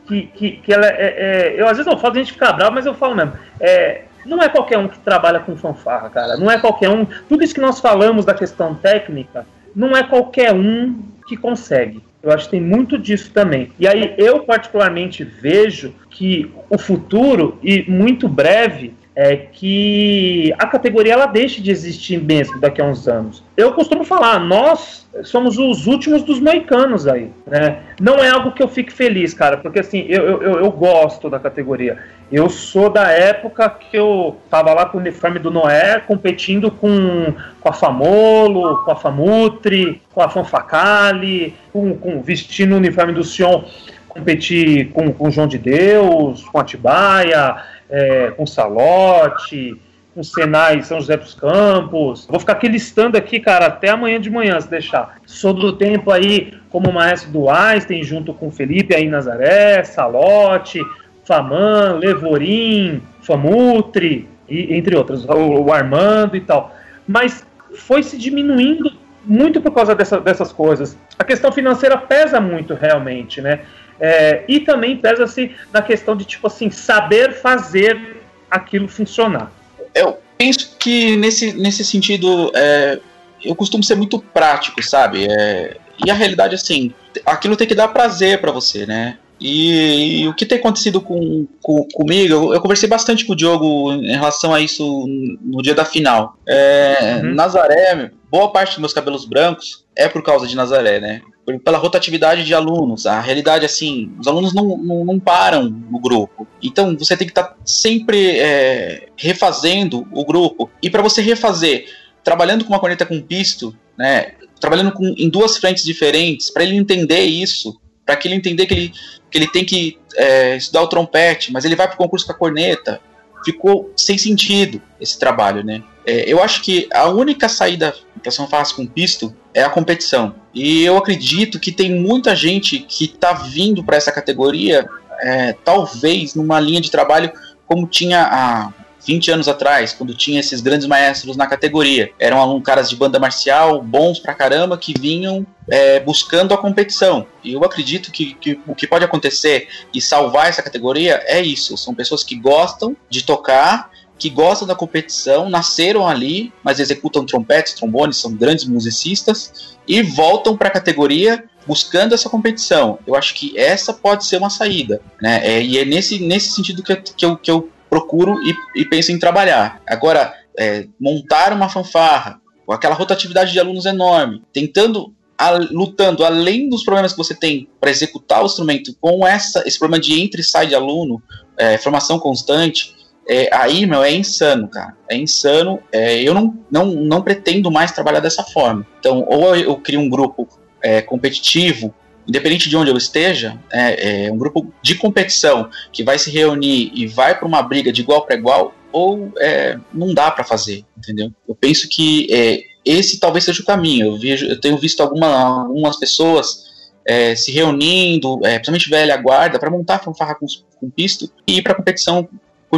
que, que, que ela é, é, Eu às vezes não falo, a gente ficar bravo, mas eu falo mesmo. É, não é qualquer um que trabalha com fanfarra, cara. Não é qualquer um. Tudo isso que nós falamos da questão técnica, não é qualquer um que consegue. Eu acho que tem muito disso também. E aí eu particularmente vejo que o futuro e muito breve é que a categoria ela deixe de existir mesmo daqui a uns anos. Eu costumo falar, nós somos os últimos dos moicanos aí, né? Não é algo que eu fique feliz, cara, porque assim, eu, eu, eu gosto da categoria. Eu sou da época que eu tava lá com o uniforme do Noé, competindo com, com a Famolo, com a Famutri, com a Fanfacali, com, com vestindo o uniforme do Sion, competir com, com o João de Deus, com a Tibaia, é, com Salote, com Senai São José dos Campos. Vou ficar aqui listando aqui, cara, até amanhã de manhã, se deixar. Sou do tempo aí como maestro do Einstein, junto com Felipe aí Nazaré, Salote, Faman, Levorim, Famutri, e, entre outros, o, o Armando e tal. Mas foi se diminuindo muito por causa dessa, dessas coisas. A questão financeira pesa muito realmente, né? É, e também pesa-se na questão de, tipo assim, saber fazer aquilo funcionar. Eu penso que nesse, nesse sentido, é, eu costumo ser muito prático, sabe? É, e a realidade, assim, aquilo tem que dar prazer para você, né? E, e, o que tem acontecido com, com comigo, eu, eu, conversei bastante com o Diogo em relação a isso no dia da final. É, uhum. Nazaré, boa parte dos meus cabelos brancos é por causa de Nazaré, né? Pela rotatividade de alunos. A realidade, assim, os alunos não, não, não param no grupo. Então você tem que estar tá sempre é, refazendo o grupo. E para você refazer, trabalhando com uma corneta com pisto, né? Trabalhando com, em duas frentes diferentes, para ele entender isso, para que ele entender que ele, que ele tem que é, estudar o trompete, mas ele vai para o concurso com a corneta. Ficou sem sentido esse trabalho, né? É, eu acho que a única saída para São Fácil com pisto é a competição. E eu acredito que tem muita gente que está vindo para essa categoria, é, talvez numa linha de trabalho como tinha a 20 anos atrás, quando tinha esses grandes maestros na categoria. Eram alunos, caras de banda marcial, bons pra caramba, que vinham é, buscando a competição. E eu acredito que, que, o que pode acontecer e salvar essa categoria é isso. São pessoas que gostam de tocar que gostam da competição, nasceram ali, mas executam trompetes, trombones, são grandes musicistas e voltam para a categoria buscando essa competição. Eu acho que essa pode ser uma saída, né? É, e é nesse, nesse sentido que, que, eu, que eu procuro e, e penso em trabalhar. Agora, é, montar uma fanfarra com aquela rotatividade de alunos enorme, tentando a, lutando além dos problemas que você tem para executar o instrumento com essa esse problema de entre e sai de aluno, é, formação constante, é, aí, meu, é insano, cara. É insano. É, eu não, não, não pretendo mais trabalhar dessa forma. Então, ou eu crio um grupo é, competitivo independente de onde eu esteja, é, é um grupo de competição que vai se reunir e vai para uma briga de igual para igual, ou é, não dá para fazer, entendeu? Eu penso que é, esse talvez seja o caminho. Eu, vejo, eu tenho visto alguma, algumas pessoas é, se reunindo, é, principalmente velha guarda, para montar fanfarra com, com pisto e ir para competição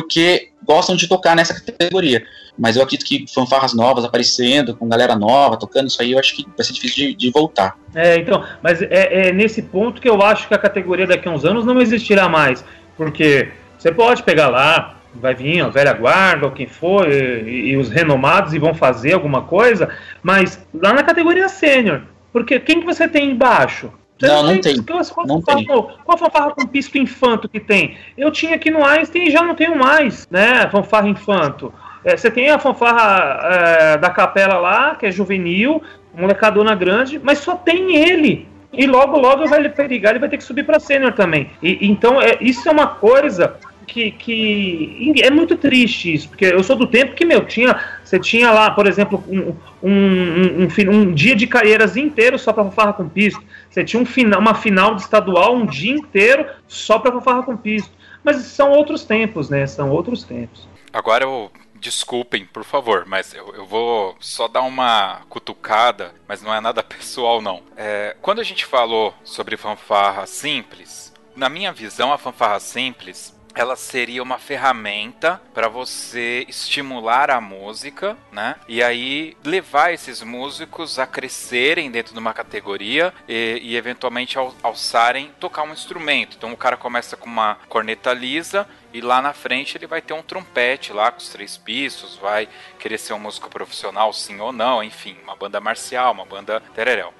porque gostam de tocar nessa categoria. Mas eu acredito que fanfarras novas aparecendo, com galera nova tocando isso aí, eu acho que vai ser difícil de, de voltar. É, então, mas é, é, nesse ponto que eu acho que a categoria daqui a uns anos não existirá mais. Porque você pode pegar lá, vai vir a velha guarda ou quem for, e, e, os renomados e vão fazer alguma coisa, mas lá na categoria sênior, porque quem que você tem embaixo? Não, não, tem. Qual, qual, não tem. Qual, qual fanfarra com pisto infanto que tem? Eu tinha aqui no Einstein e já não tenho mais, né? Fanfarra infanto. É, você tem a fanfarra é, da capela lá, que é juvenil, molecadona grande, mas só tem ele. E logo, logo vai ele perigar, ele vai ter que subir para sênior também. E, então, é, isso é uma coisa que, que é muito triste isso, porque eu sou do tempo que, meu, tinha, você tinha lá, por exemplo, um, um, um, um, um dia de carreiras inteiro só para fanfarra com pisto. Você tinha um final, uma final de estadual um dia inteiro só para fanfarra com pisto. Mas são outros tempos, né? São outros tempos. Agora eu desculpem, por favor, mas eu, eu, vou só dar uma cutucada, mas não é nada pessoal, não. É, quando a gente falou sobre fanfarra simples, na minha visão, a fanfarra simples ela seria uma ferramenta para você estimular a música, né? E aí levar esses músicos a crescerem dentro de uma categoria e, e eventualmente al alçarem tocar um instrumento. Então o cara começa com uma corneta lisa e lá na frente ele vai ter um trompete lá com os três pistos, vai querer ser um músico profissional, sim ou não, enfim, uma banda marcial, uma banda tereréu.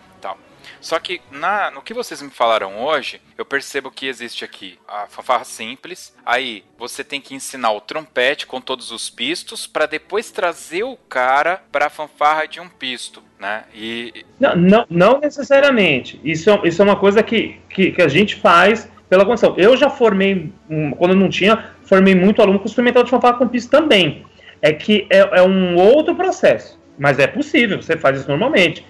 Só que na, no que vocês me falaram hoje, eu percebo que existe aqui a fanfarra simples. Aí você tem que ensinar o trompete com todos os pistos para depois trazer o cara para a fanfarra de um pisto, né? E não, não, não necessariamente. Isso é, isso é uma coisa que, que, que a gente faz pela condição. Eu já formei, quando não tinha, formei muito aluno com experimental de fanfarra com pisto também. É que é, é um outro processo. Mas é possível, você faz isso normalmente.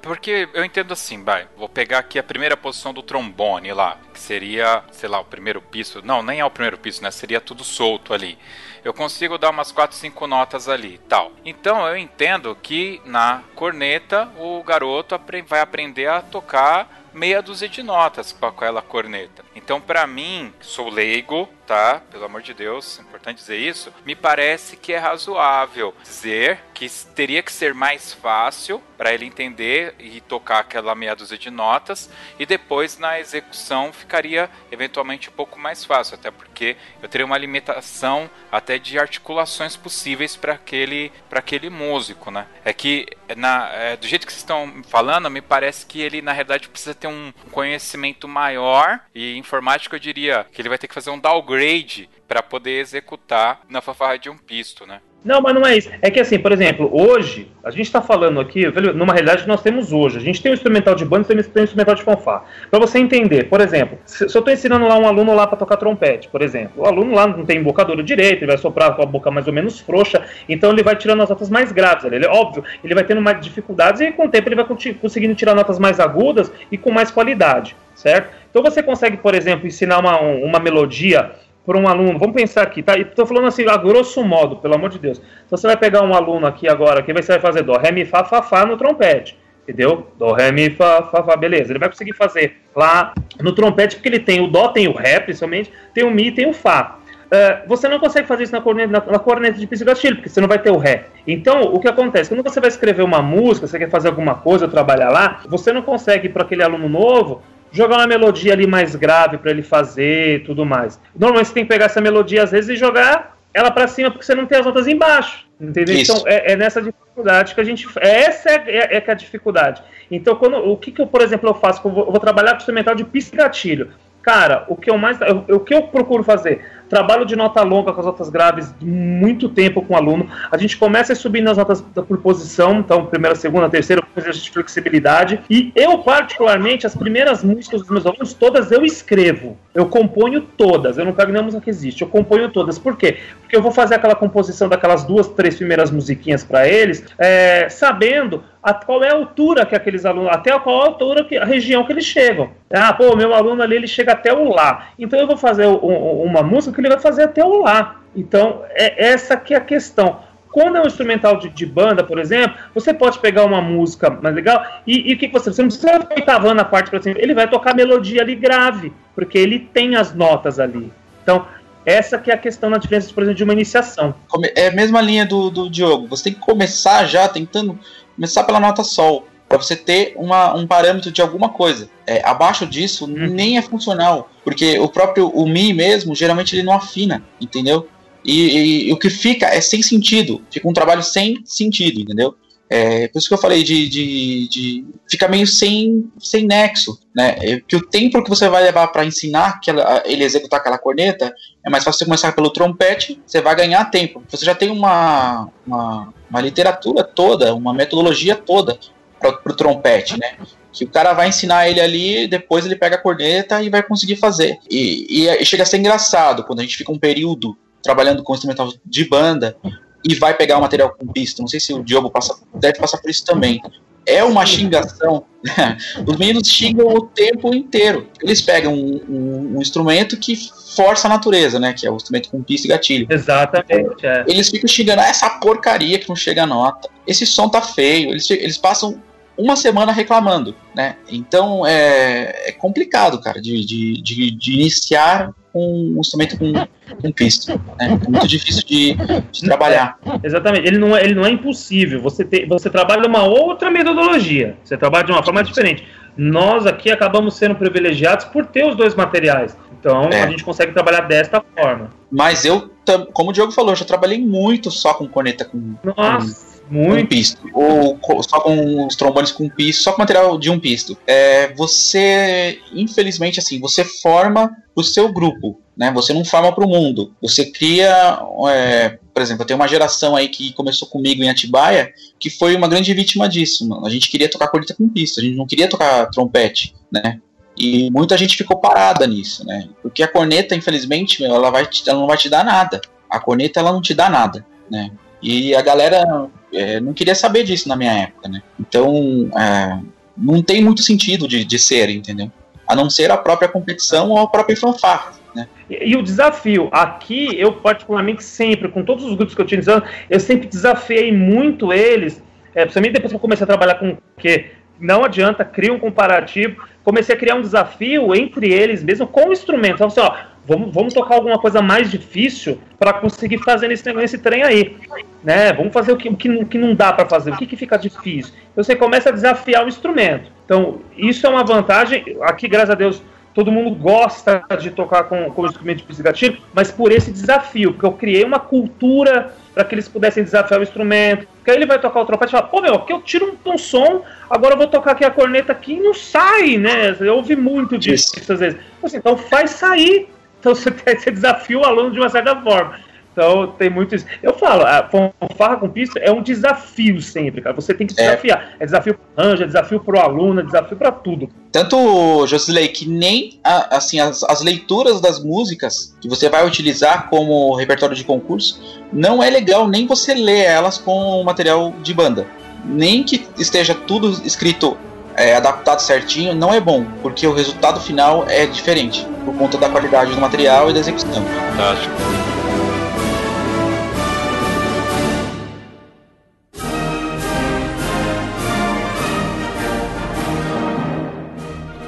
Porque eu entendo assim, vai. Vou pegar aqui a primeira posição do trombone lá, que seria, sei lá, o primeiro piso. Não, nem é o primeiro piso, né? Seria tudo solto ali. Eu consigo dar umas 4, 5 notas ali, tal. Então eu entendo que na corneta o garoto vai aprender a tocar meia dúzia de notas com aquela corneta. Então, para mim, sou leigo, tá? Pelo amor de Deus, é importante dizer isso. Me parece que é razoável dizer que teria que ser mais fácil para ele entender e tocar aquela meia dúzia de notas e depois na execução ficaria eventualmente um pouco mais fácil, até porque eu teria uma limitação até de articulações possíveis para aquele para aquele músico, né? É que na, é, do jeito que vocês estão falando, me parece que ele na realidade precisa ter um conhecimento maior e informático eu diria que ele vai ter que fazer um downgrade para poder executar na fanfarra de um pisto, né? Não, mas não é isso. É que assim, por exemplo, hoje, a gente está falando aqui, numa realidade que nós temos hoje. A gente tem um instrumental de banda e tem um instrumental de fanfarra. Para você entender, por exemplo, se eu estou ensinando lá um aluno lá para tocar trompete, por exemplo, o aluno lá não tem embocadura direito, ele vai soprar com a boca mais ou menos frouxa, então ele vai tirando as notas mais graves. Ele, óbvio, ele vai tendo mais dificuldades e com o tempo ele vai conseguindo tirar notas mais agudas e com mais qualidade, certo? Então você consegue, por exemplo, ensinar uma, uma melodia por um aluno, vamos pensar aqui, tá? Estou falando assim, a grosso modo, pelo amor de Deus. Então você vai pegar um aluno aqui agora, que você vai fazer dó, ré, mi, fá, fá, fá no trompete. Entendeu? Dó, ré, mi, fá, fá, fá, beleza. Ele vai conseguir fazer lá no trompete, porque ele tem o dó, tem o ré, principalmente, tem o mi, tem o fá. Uh, você não consegue fazer isso na corneta, na, na corneta de psicogatilho, porque você não vai ter o ré. Então, o que acontece? Quando você vai escrever uma música, você quer fazer alguma coisa, trabalhar lá, você não consegue para aquele aluno novo jogar uma melodia ali mais grave para ele fazer e tudo mais. Normalmente você tem que pegar essa melodia às vezes e jogar ela para cima porque você não tem as notas embaixo. Entendeu? Isso. Então é, é, nessa dificuldade que a gente. Essa é, é, é, é a dificuldade. Então, quando, o que, que eu, por exemplo, eu faço? Eu vou, eu vou trabalhar com instrumental de pista gatilho. Cara, o que eu mais. o que eu procuro fazer? Trabalho de nota longa com as notas graves muito tempo com o aluno. A gente começa a subir nas notas por posição, então, primeira, segunda, terceira, exercício de flexibilidade. E eu, particularmente, as primeiras músicas dos meus alunos, todas eu escrevo. Eu componho todas. Eu não pego nenhuma música que existe. Eu componho todas. Por quê? Porque eu vou fazer aquela composição daquelas duas, três primeiras musiquinhas para eles, é, sabendo a qual é a altura que aqueles alunos, até a qual altura, que, a região que eles chegam. Ah, pô, meu aluno ali, ele chega até o Lá. Então eu vou fazer um, uma música que ele vai fazer até o Lá. Então, é essa que é a questão. Quando é um instrumental de, de, banda, por exemplo, você pode pegar uma música mais legal e o que, que, você. Você não precisa oitavando a parte para cima. Ele vai tocar melodia ali grave, porque ele tem as notas ali. Então, Essa que é a questão na diferença, por exemplo, de uma iniciação. É a mesma linha do, do Diogo. Você tem que começar já tentando começar pela nota Sol para você ter uma, um parâmetro de alguma coisa. É, abaixo disso hum. nem é funcional, porque o próprio o Mi mesmo geralmente ele não afina, entendeu? E, e, e, o que fica é sem sentido, fica um trabalho sem sentido, entendeu? É, por isso que eu falei de, de, de fica meio sem, sem nexo, né? É, que o tempo que você vai levar para ensinar que ela, ele executar aquela corneta é mais fácil você começar pelo trompete, você vai ganhar tempo. Você já tem uma, uma, uma literatura toda, uma metodologia toda para o trompete, né? Que o cara vai ensinar ele ali, depois ele pega a corneta e vai conseguir fazer. E, e, e chega a ser engraçado quando a gente fica um período trabalhando com instrumental de banda e vai pegar o material com pista. Não sei se o Diogo passa, deve passar por isso também. É uma xingação. Os meninos xingam o tempo inteiro. Eles pegam um, um, um, instrumento que força a natureza, né? Que é o instrumento com pista e gatilho. Exatamente. É. Eles ficam xingando ah, essa porcaria que não chega a nota. Esse som tá feio. Eles, eles passam uma semana reclamando, né? Então é, é complicado, cara, de, de, de, de iniciar um instrumento com, com pista. Né? É muito difícil de, de, trabalhar. Exatamente. Ele não é, ele não é impossível. Você, te, você trabalha uma outra metodologia. Você trabalha de uma forma diferente. Nós aqui acabamos sendo privilegiados por ter os dois materiais. Então é. a gente consegue trabalhar desta forma. Mas eu, como o Diogo falou, já trabalhei muito só com corneta com. Nossa. Com muito. Um pisto. Ou só com os trombones com pisto, só com material de um pisto. É, você, infelizmente, assim, você forma o seu grupo, né? Você não forma para o mundo. Você cria, é, por exemplo, tenho uma geração aí que começou comigo em Atibaia, que foi uma grande vítima disso. Mano. A gente queria tocar corneta com pisto, a gente não queria tocar trompete, né? E muita gente ficou parada nisso, né? Porque a corneta, infelizmente, ela, vai te, ela não vai te dar nada. A corneta, ela não te dá nada, né? E a galera é, não queria saber disso na minha época, né? Então, é, não tem muito sentido de, de ser, entendeu? A não ser a própria competição ou a própria fanfarra. Né? E, e, o desafio, aqui eu particularmente sempre, com todos os grupos que eu tinha eu sempre desafiei muito eles, é, principalmente depois que eu comecei a trabalhar com que não adianta, cria um comparativo, comecei a criar um desafio entre eles mesmo com o instrumento. Então, assim, ó, Vamos, vamos tocar alguma coisa mais difícil para conseguir fazer nesse, nesse trem aí. Né? Vamos fazer o que, o que, o que não dá para fazer, o que, que fica difícil. Então você começa a desafiar o instrumento. Então, isso é uma vantagem. Aqui, graças a Deus, todo mundo gosta de tocar com, com o instrumento de gatilho, mas por esse desafio, porque eu criei uma cultura para que eles pudessem desafiar o instrumento. Porque aí ele vai tocar o trompete e fala, pô, meu, aqui eu tiro um, um, som, agora eu vou tocar aqui a corneta aqui e não sai, né? Eu ouvi muito disso às vezes. Assim, então faz sair. Então você, você desafia o aluno de uma certa forma. Então tem muito isso. Eu falo, a fanfarra com pista é um desafio sempre, cara. Você tem que desafiar. É, é desafio pro anjo, é desafio pro aluno, é desafio para tudo. Tanto, Josilei, que nem a, assim, as, as, leituras das músicas que você vai utilizar como repertório de concurso, não é legal nem você ler elas com material de banda. Nem que esteja tudo escrito é, adaptado certinho não é bom, porque o resultado final é diferente, por conta da qualidade do material e da execução. Fantástico.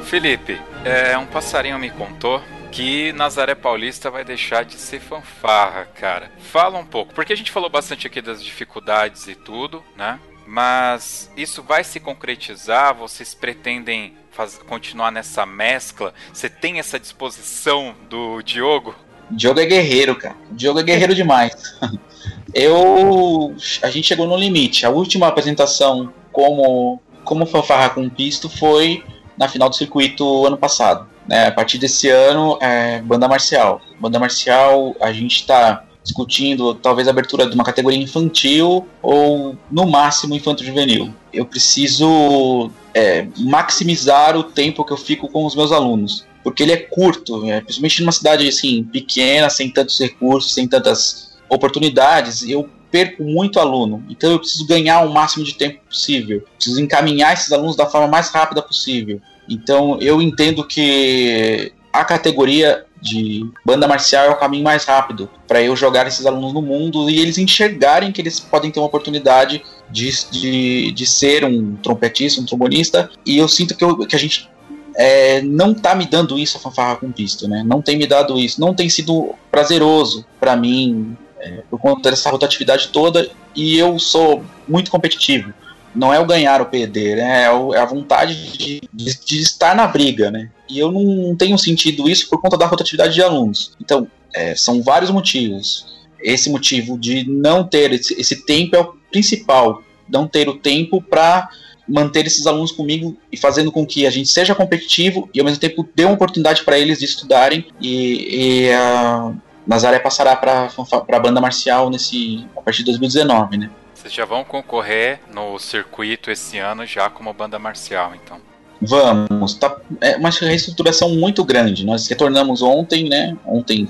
Felipe, é, um passarinho me contou que Nazaré Paulista vai deixar de ser fanfarra, cara. Fala um pouco, porque a gente falou bastante aqui das dificuldades e tudo, né? Mas isso vai se concretizar? Vocês pretendem faz, continuar nessa mescla? Você tem essa disposição do Diogo? Diogo é guerreiro, cara. Diogo é guerreiro demais. Eu. A gente chegou no limite. A última apresentação como, como fanfarra com pisto foi na final do circuito ano passado. Né? A partir desse ano, é banda marcial. Banda marcial, a gente está discutindo talvez a abertura de uma categoria infantil ou no máximo infanto-juvenil. Eu preciso é, maximizar o tempo que eu fico com os meus alunos, porque ele é curto, né? principalmente numa cidade assim pequena, sem tantos recursos, sem tantas oportunidades. Eu perco muito aluno, então eu preciso ganhar o máximo de tempo possível, preciso encaminhar esses alunos da forma mais rápida possível. Então eu entendo que a categoria de banda marcial é o caminho mais rápido para eu jogar esses alunos no mundo e eles enxergarem que eles podem ter uma oportunidade de, de, de ser um trompetista, um trombonista. E eu sinto que, eu, que a gente é, não tá me dando isso a fanfarra com pisto, né? Não tem me dado isso, não tem sido prazeroso para mim é, por conta dessa rotatividade toda e eu sou muito competitivo. Não é o ganhar o perder, né? é, é a vontade de, de, de, estar na briga, né? E eu não tenho sentido isso por conta da rotatividade de alunos. Então, é, são vários motivos. Esse motivo de não ter esse, esse tempo é o principal. Não ter o tempo para manter esses alunos comigo e fazendo com que a gente seja competitivo e ao mesmo tempo dê uma oportunidade para eles de estudarem e, e a Nazaré passará para a banda marcial nesse a partir de 2019, né? Vocês já vão concorrer no circuito esse ano já como banda marcial, então? Vamos, tá, é uma reestruturação muito grande. Nós retornamos ontem, né? Ontem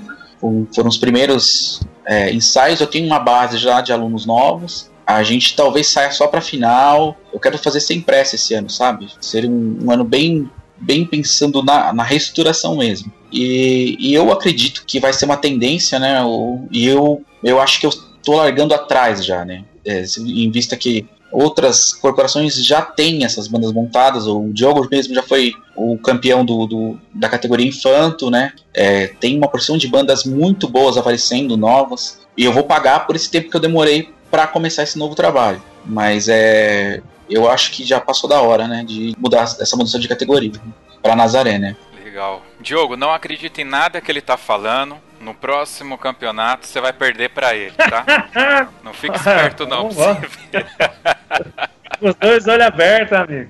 foram os primeiros é, ensaios. Eu tenho uma base já de alunos novos a gente talvez saia só para final. Eu quero fazer sem pressa esse ano, sabe? Ser um, um ano bem, bem pensando na, na reestruturação mesmo. E, e, eu acredito que vai ser uma tendência, né? e eu, eu acho que eu estou largando atrás já, né? É, em vista que outras corporações já têm essas bandas montadas. O Diogo mesmo já foi o campeão do, do da categoria Infanto, né? É, tem uma porção de bandas muito boas aparecendo, novas. E eu vou pagar por esse tempo que eu demorei para começar esse novo trabalho. Mas é, eu acho que já passou da hora, né, de mudar essa mudança de categoria para Nazaré, né? Legal. Diogo, não acredite em nada que ele tá falando. No próximo campeonato você vai perder para ele, tá? não fique esperto não. Os dois olhos abertos, amigo.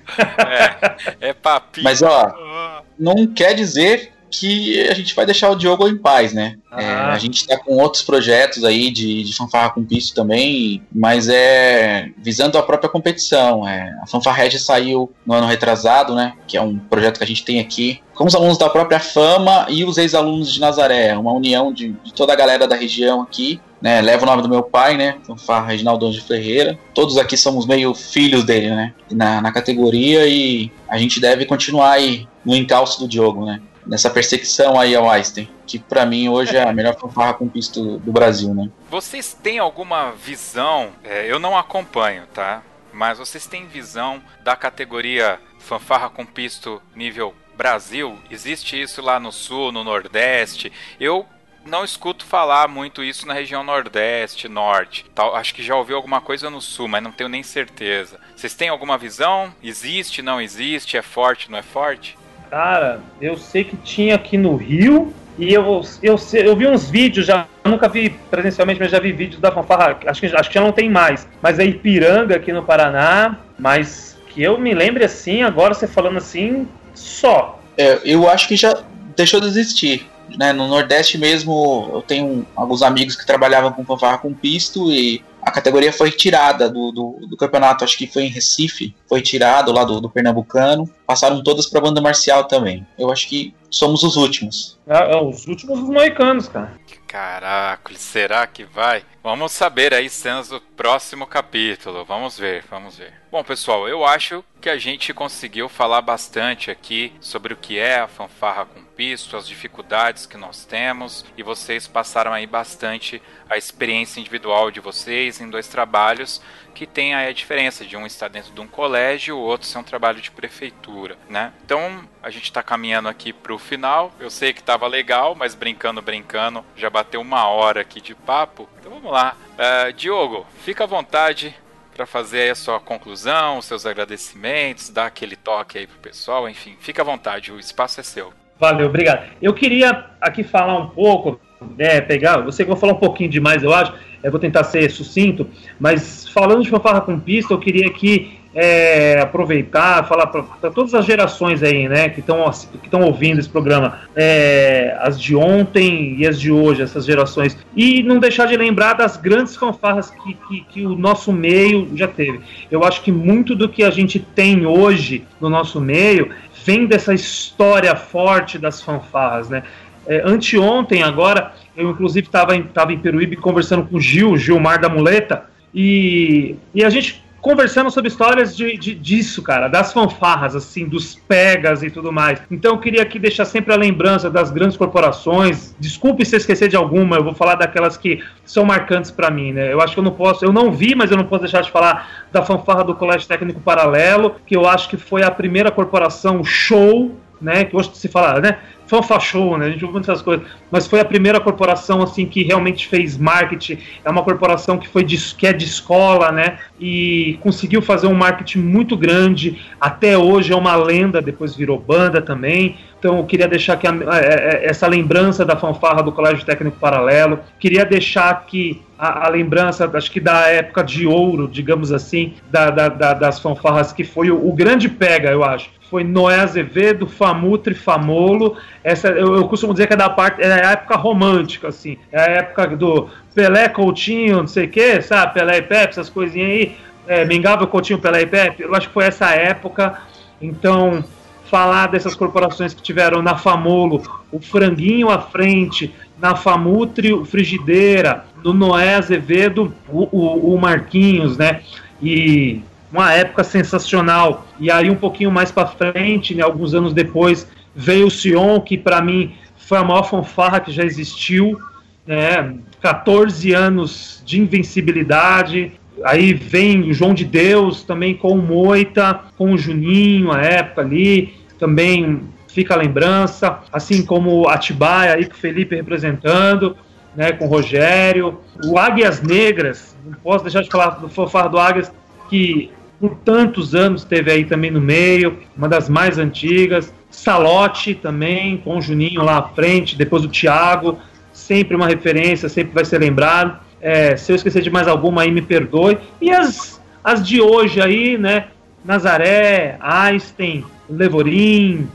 É, é papinho. Mas ó, não quer dizer que a gente vai deixar o Diogo em paz, né? É, ah. É, a gente está com outros projetos aí de, de fanfarra com piso também, mas é visando a própria competição. É, a Red saiu no ano retrasado, né? Que é um projeto que a gente tem aqui com os alunos da própria Fama e os ex-alunos de Nazaré, uma união de, de, toda a galera da região aqui. Né, leva o nome do meu pai, né? Fanfarra Reginaldo de Ferreira. Todos aqui somos meio filhos dele, né? Na, na categoria e a gente deve continuar aí no encalço do Diogo, né? Nessa perseguição aí ao Einstein, que para mim hoje é a melhor fanfarra com pisto do Brasil, né? Vocês têm alguma visão? É, eu não acompanho, tá? Mas vocês têm visão da categoria fanfarra com pisto nível Brasil? Existe isso lá no sul, no nordeste? Eu não escuto falar muito isso na região Nordeste, Norte. Tal, acho que já ouvi alguma coisa no Sul, mas não tenho nem certeza. Vocês têm alguma visão? Existe, não existe? É forte, não é forte? Cara, eu sei que tinha aqui no Rio e eu, eu, eu vi uns vídeos já, nunca vi presencialmente, mas já vi vídeos da fanfarra, acho que, acho que já não tem mais, mas é Ipiranga aqui no Paraná, mas que eu me lembre assim, agora você falando assim, só. É, eu acho que já deixou de existir. Né? No Nordeste mesmo, eu tenho alguns amigos que trabalhavam com fanfarra com pisto e a categoria foi tirada do, do, do, campeonato, acho que foi em Recife, foi tirado lá do, do Pernambucano, passaram todas para a banda marcial também. Eu acho que somos os últimos. É, é os últimos dos moicanos, cara. Caraca, será que vai? Vamos saber aí cenas do próximo capítulo. Vamos ver, vamos ver. Bom, pessoal, eu acho que a gente conseguiu falar bastante aqui sobre o que é a fanfarra com pisto, as dificuldades que nós temos, e vocês passaram aí bastante a experiência individual de vocês em dois trabalhos que tem aí a diferença de um estar dentro de um colégio, o outro ser um trabalho de prefeitura, né? Então, a gente está caminhando aqui para o final. Eu sei que estava legal, mas brincando, brincando, já bateu uma hora aqui de papo. Então, vamos lá. Uh, Diogo, fica à vontade para fazer a sua conclusão, os seus agradecimentos, dar aquele toque aí pro pessoal, enfim, fica à vontade, o espaço é seu. Valeu, obrigado. Eu queria aqui falar um pouco, né, pegar, você vou falar um pouquinho demais, eu acho, eu vou tentar ser sucinto, mas falando de fanfarra com pista, eu queria aqui é, aproveitar, falar para todas as gerações aí, né, que estão que estão ouvindo esse programa, é, as de ontem e as de hoje, essas gerações, e não deixar de lembrar das grandes fanfarras que, que, que o nosso meio já teve. Eu acho que muito do que a gente tem hoje no nosso meio vem dessa história forte das fanfarras, né? É, anteontem, agora, eu inclusive estava em, tava em Peruíbe conversando com o Gil, Gilmar da Muleta, e, e a gente conversando sobre histórias de, de, disso, cara, das fanfarras, assim, dos pegas e tudo mais. Então eu queria aqui deixar sempre a lembrança das grandes corporações. Desculpe se esquecer de alguma, eu vou falar daquelas que são marcantes para mim, né? Eu acho que eu não posso, eu não vi, mas eu não posso deixar de falar da fanfarra do Colégio Técnico Paralelo, que eu acho que foi a primeira corporação show né? Que hoje se fala, né? Fanfachou, né? A gente ouve muitas coisas, mas foi a primeira corporação assim que realmente fez marketing. É uma corporação que foi de, que é de escola, né? E conseguiu fazer um marketing muito grande. Até hoje é uma lenda. Depois virou banda também. Então eu queria deixar aqui a, a, a, essa lembrança da fanfarra do Colégio Técnico Paralelo. Queria deixar aqui a, lembrança, acho que da época de ouro, digamos assim, da, da, da, das fanfarras que foi o, o grande pega, eu acho foi Noé Azevedo, Famutri, Famolo. Essa, eu, eu, costumo dizer que é da parte, é a época romântica, assim. É a época do Pelé, Coutinho, não sei o quê, sabe? Pelé e Pepe, essas coisinhas aí. É, Mengava, Coutinho, Pelé e Pepe. Eu acho que foi essa época. Então, falar dessas corporações que tiveram na Famolo o franguinho à frente, na Famutri, Frigideira, no Noé Azevedo, o, o, o Marquinhos, né? E uma época sensacional. E aí um pouquinho mais para frente, né, alguns anos depois, veio o Sion, que para mim foi a maior fanfarra que já existiu, né? 14 anos de invencibilidade. Aí vem o João de Deus também com o Moita, com o Juninho, a época ali, também fica a lembrança, assim como Atibaia aí com o Felipe representando, né, com o Rogério, o Águias Negras, não posso deixar de falar do fanfarra do Águias, que por tantos anos teve aí também no meio, uma das mais antigas. Salote também, com o Juninho lá à frente, depois o Thiago, sempre uma referência, sempre vai ser lembrado. É, se eu esquecer de mais alguma aí, me perdoe. E as, as de hoje aí, né? Nazaré, Einstein, Levorim,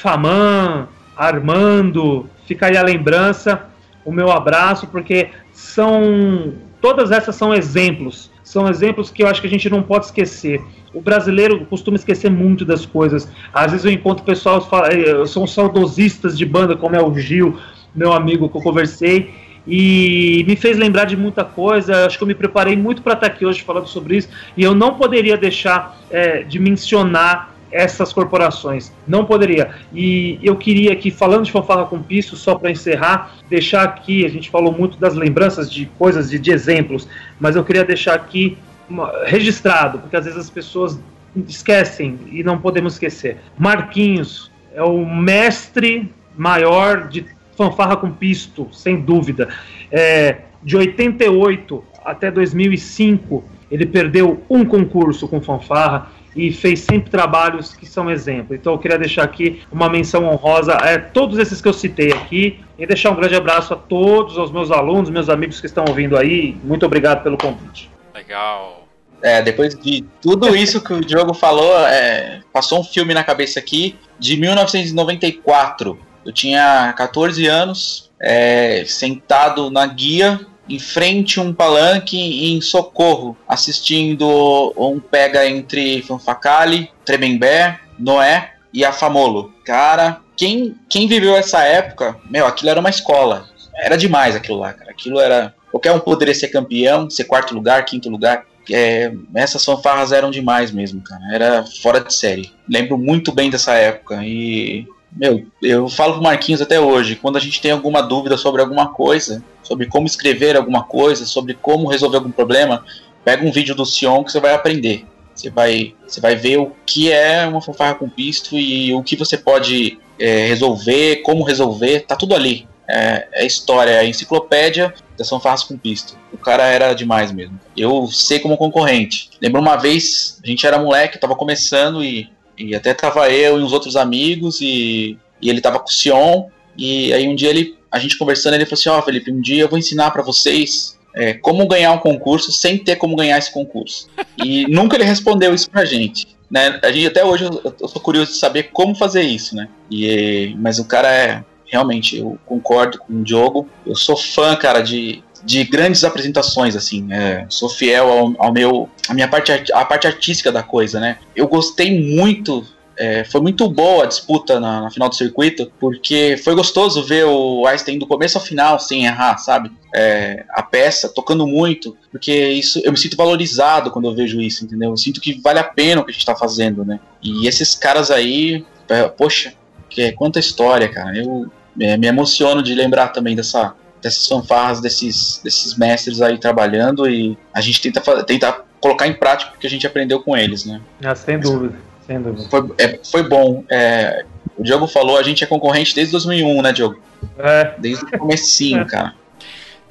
Faman, Armando, fica aí a lembrança, o meu abraço, porque são. Todas essas são exemplos são exemplos que eu acho que a gente não pode esquecer. O brasileiro costuma esquecer muito das coisas. Às vezes eu encontro pessoas que são saudosistas de banda, como é o Gil, meu amigo que eu conversei, e me fez lembrar de muita coisa. Acho que eu me preparei muito para estar aqui hoje falando sobre isso, e eu não poderia deixar é, de mencionar essas corporações. Não poderia. E eu queria aqui, falando de fanfarra com piso, só para encerrar, deixar aqui, a gente falou muito das lembranças de coisas, de, de exemplos, mas eu queria deixar aqui uma, registrado, porque às vezes as pessoas esquecem e não podemos esquecer. Marquinhos é o mestre maior de fanfarra com pisto, sem dúvida. É, de 88 até 2005, ele perdeu um concurso com fanfarra e fez sempre trabalhos que são exemplo. Então eu queria deixar aqui uma menção honrosa a todos esses que eu citei aqui e deixar um grande abraço a todos os meus alunos, meus amigos que estão ouvindo aí. Muito obrigado pelo convite. Legal. É, depois de tudo isso que o Diogo falou, é, passou um filme na cabeça aqui de 1994. Eu tinha 14 anos, é, sentado na guia em frente a um palanque em Socorro, assistindo um pega entre Fanfacali, Tremembé, Noé e Afamolo. Cara, quem, quem viveu essa época, meu, aquilo era uma escola. Era demais aquilo lá, cara. Aquilo era. Qualquer um poderia ser campeão, ser quarto lugar, quinto lugar. É, essas fanfarras eram demais mesmo, cara. Era fora de série. Lembro muito bem dessa época. E meu, eu falo pro Marquinhos até hoje, quando a gente tem alguma dúvida sobre alguma coisa, sobre como escrever alguma coisa, sobre como resolver algum problema, pega um vídeo do Sion que você vai aprender. Você vai, você vai ver o que é uma fanfarra com pisto e o que você pode é, resolver, como resolver, tá tudo ali. É, é história, é enciclopédia das fanfarras com pisto. O cara era demais mesmo. Eu sei como concorrente. Lembro uma vez, a gente era moleque, tava começando e e até tava eu e uns outros amigos e, e ele tava com o Sion. E aí um dia ele, a gente conversando, ele falou assim: Ó, oh, Felipe, um dia eu vou ensinar para vocês é, como ganhar um concurso sem ter como ganhar esse concurso. E nunca ele respondeu isso pra gente. Né? A gente até hoje eu, eu tô curioso de saber como fazer isso, né? E, mas o cara é realmente, eu concordo com o Diogo. Eu sou fã, cara, de, de grandes apresentações, assim. É, sou fiel ao, ao, meu. a minha parte, a parte artística da coisa, né? Eu gostei muito. É, foi muito boa a disputa na, na, final do circuito, porque foi gostoso ver o Einstein do começo ao final sem errar, sabe? É, a peça tocando muito, porque isso eu me sinto valorizado quando eu vejo isso, entendeu? Eu sinto que vale a pena o que a gente tá fazendo, né? E esses caras aí, é, poxa, que, quanta história, cara. Eu é, me emociono de lembrar também dessa, dessas fanfarras desses, desses mestres aí trabalhando e a gente tenta, tenta colocar em prática o que a gente aprendeu com eles, né? Ah, sem dúvida, sem dúvida. Foi, é, foi bom. É, o Diogo falou, a gente é concorrente desde 2001, né, Diogo? É. Desde o comecinho, cara.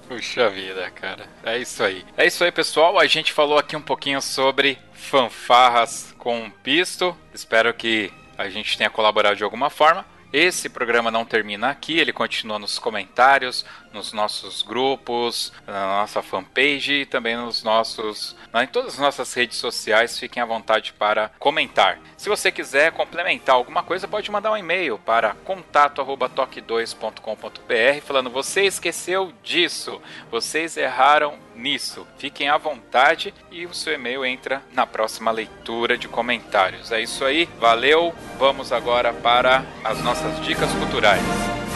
Puxa vida, cara. É isso aí. É isso aí, pessoal. A gente falou aqui um pouquinho sobre fanfarras com pisto. Espero que a gente tenha colaborado de alguma forma. Esse programa não termina aqui, ele continua nos comentários, nos nossos grupos, na nossa fanpage e também nos nossos, em todas as nossas redes sociais. Fiquem à vontade para comentar. Se você quiser complementar alguma coisa, pode mandar um e-mail para contato@toque2.com.br falando você esqueceu disso, vocês erraram nisso. Fiquem à vontade e o seu e-mail entra na próxima leitura de comentários. É isso aí, valeu. Vamos agora para as nossas dicas culturais.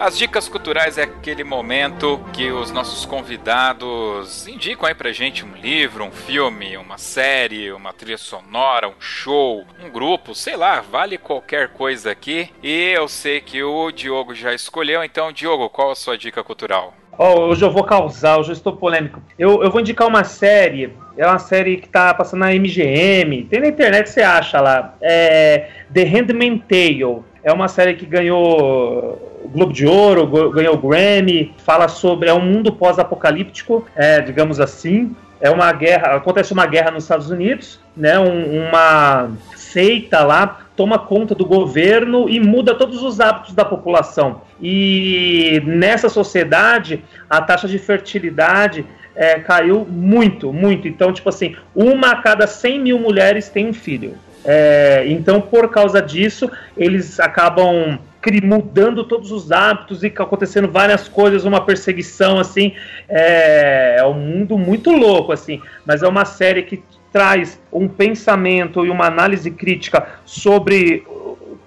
As dicas culturais é aquele momento que os nossos convidados indicam aí pra gente um livro, um filme, uma série, uma trilha sonora, um show, um grupo, sei lá, vale qualquer coisa aqui. E eu sei que o Diogo já escolheu, então, Diogo, qual a sua dica cultural? Oh, hoje eu vou causar, hoje eu estou polêmico. Eu, eu vou indicar uma série, é uma série que tá passando na MGM, tem na internet, você acha lá. É The Handmaid's Tale. É uma série que ganhou Globo de Ouro, ganhou o Grammy, fala sobre é um mundo pós-apocalíptico, é, digamos assim. É uma guerra, acontece uma guerra nos Estados Unidos, né? Um, uma seita lá toma conta do governo e muda todos os hábitos da população. E nessa sociedade, a taxa de fertilidade é, caiu muito, muito. Então, tipo assim, uma a cada 100 mil mulheres tem um filho. É, então, por causa disso, eles acabam mudando todos os hábitos e acontecendo várias coisas, uma perseguição assim. É, é um mundo muito louco, assim. Mas é uma série que traz um pensamento e uma análise crítica sobre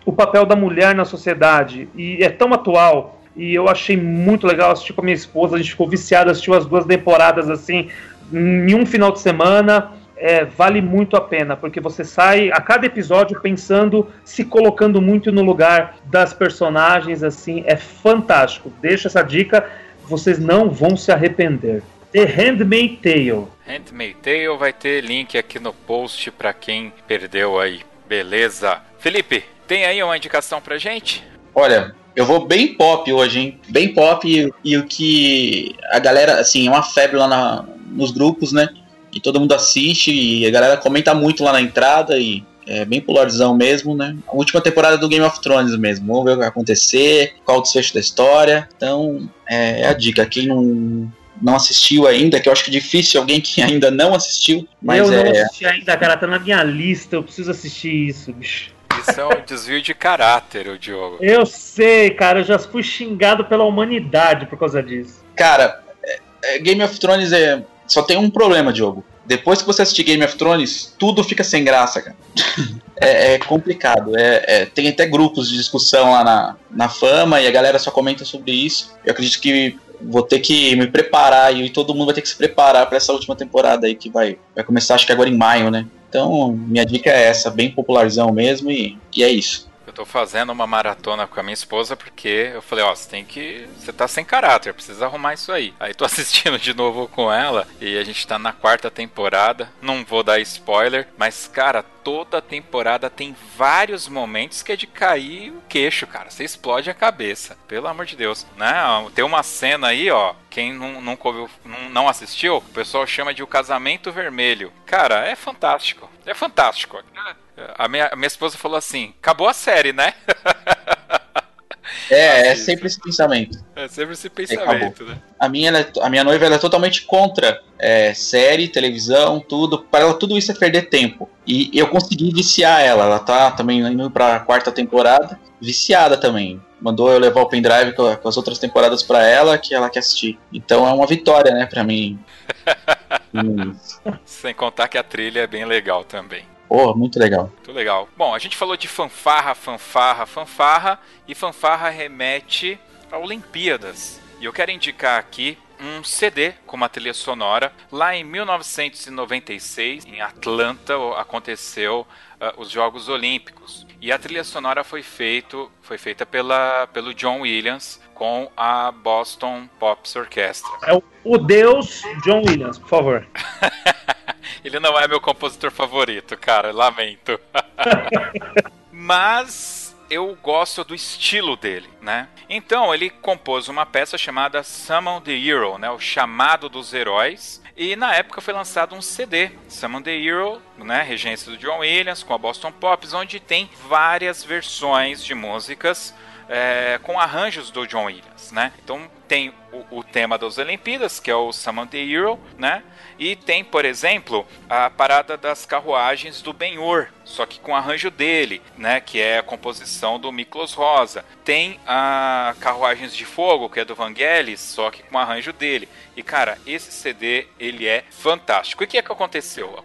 o papel da mulher na sociedade e é tão atual e eu achei muito legal assistir com a minha esposa, a gente ficou viciado, assistiu as duas temporadas assim em um final de semana é, vale muito a pena, porque você sai a cada episódio pensando, se colocando muito no lugar das personagens, assim, é fantástico. Deixa essa dica, vocês não vão se arrepender. The Handmaid's Tale. Handmaid's Tale vai ter link aqui no post para quem perdeu aí. Beleza. Felipe, tem aí uma indicação pra gente? Olha, eu vou bem pop hoje, hein? Bem pop e, e o que a galera, assim, é uma febre lá na, nos grupos, né? E todo mundo assiste e a galera comenta muito lá na entrada e é bem polarizão mesmo, né? A última temporada do Game of Thrones mesmo. Vamos ver o que vai acontecer, qual o desfecho da história. Então, é, é a dica. Quem não, não assistiu ainda, que eu acho que é difícil alguém que ainda não assistiu. Mas eu é... não assisti ainda, cara, tá na minha lista, eu preciso assistir isso, bicho. Isso é um desvio de caráter, o Diogo. Eu sei, cara, eu já fui xingado pela humanidade por causa disso. Cara, é, é, Game of Thrones é. Só tem um problema, Diogo. Depois que você assistir Game of Thrones, tudo fica sem graça, cara. é, é, complicado. É, é, tem até grupos de discussão lá na, na fama e a galera só comenta sobre isso. Eu acredito que vou ter que me preparar e todo mundo vai ter que se preparar para essa última temporada aí que vai, vai começar, acho que agora em maio, né? Então, minha dica é essa, bem popularzão mesmo e, e é isso. Eu tô fazendo uma maratona com a minha esposa porque eu falei, ó, você tem que. Você tá sem caráter, precisa arrumar isso aí. Aí tô assistindo de novo com ela e a gente tá na quarta temporada. Não vou dar spoiler, mas, cara, toda temporada tem vários momentos que é de cair o queixo, cara. Você explode a cabeça, pelo amor de Deus. Né? Tem uma cena aí, ó. Quem não, nunca ouviu, não assistiu, o pessoal chama de O Casamento Vermelho. Cara, é fantástico. É fantástico. A minha, a minha esposa falou assim: acabou a série, né? É, é sempre esse pensamento. É sempre esse pensamento, né? A minha, é, a minha noiva é totalmente contra é, série, televisão, tudo. Para ela, tudo isso é perder tempo. E eu consegui viciar ela. Ela tá também indo pra quarta temporada, viciada também. Mandou eu levar o pendrive com, com as outras temporadas para ela, que ela quer assistir. Então é uma vitória, né, pra mim. Sem contar que a trilha é bem legal também. Pô, muito legal. Muito legal. Bom, a gente falou de fanfarra, fanfarra, fanfarra, e fanfarra remete a Olimpíadas. E eu quero indicar aqui um CD com uma trilha sonora. Lá em 1996, em Atlanta, aconteceu uh, os Jogos Olímpicos. E a trilha sonora foi, feito, foi feita pela, pelo John Williams com a Boston Pops Orchestra. É o, o deus John Williams, por favor. Ele não é meu compositor favorito, cara, lamento. Mas eu gosto do estilo dele, né? Então ele compôs uma peça chamada Summon the Hero, né? O chamado dos heróis. E na época foi lançado um CD, Summon the Hero, né? Regência do John Williams com a Boston Pops, onde tem várias versões de músicas é, com arranjos do John Williams, né? Então tem o, o, tema das Olimpíadas, que é o Summon the Hero, né? E tem, por exemplo, a parada das carruagens do Ben-Hur, só que com arranjo dele, né? Que é a composição do Miklos Rosa. Tem a Carruagens de Fogo, que é do Vangelis, só que com arranjo dele. E cara, esse CD ele é fantástico. E o que é que aconteceu?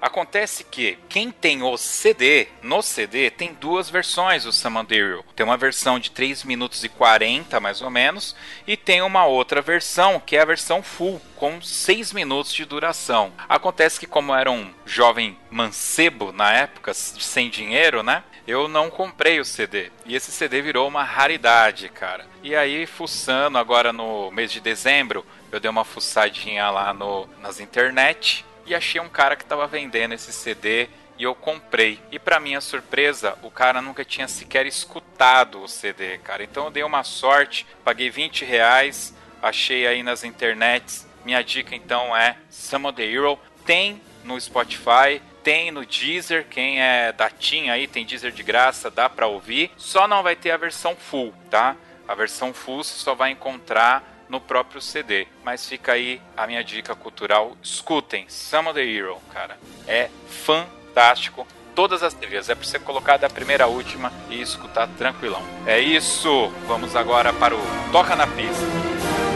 Acontece que quem tem o CD, no CD tem duas versões do Summon the Hero. Tem uma versão de 3 minutos e 40 mais ou menos e tem uma outra versão que é a versão full com 6 minutos de duração. Acontece que como era um jovem mancebo na época, sem dinheiro, né? Eu não comprei o CD. E esse CD virou uma raridade, cara. E aí, fuçando agora no mês de dezembro, eu dei uma fuçadinha lá no, nas internet e achei um cara que estava vendendo esse CD e eu comprei. E para minha surpresa, o cara nunca tinha sequer escutado o CD, cara. Então eu dei uma sorte, paguei 20 reais, achei aí nas internets minha dica então é Summon the Hero. Tem no Spotify, tem no Deezer, quem é datinha aí, tem Deezer de graça, dá pra ouvir. Só não vai ter a versão full, tá? A versão full você só vai encontrar no próprio CD. Mas fica aí a minha dica cultural. Escutem, Summon the Hero, cara. É fantástico. Todas as trilhas, é pra você colocar da primeira à última e escutar tranquilão. É isso! Vamos agora para o Toca na Pista.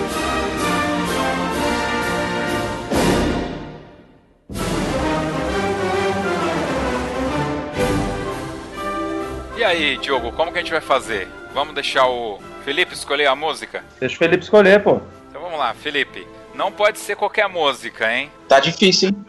E aí, Diogo, como que a gente vai fazer? Vamos deixar o Felipe escolher a música? Deixa o Felipe escolher, pô. Então vamos lá, Felipe. Não pode ser qualquer música, hein? Tá difícil, hein?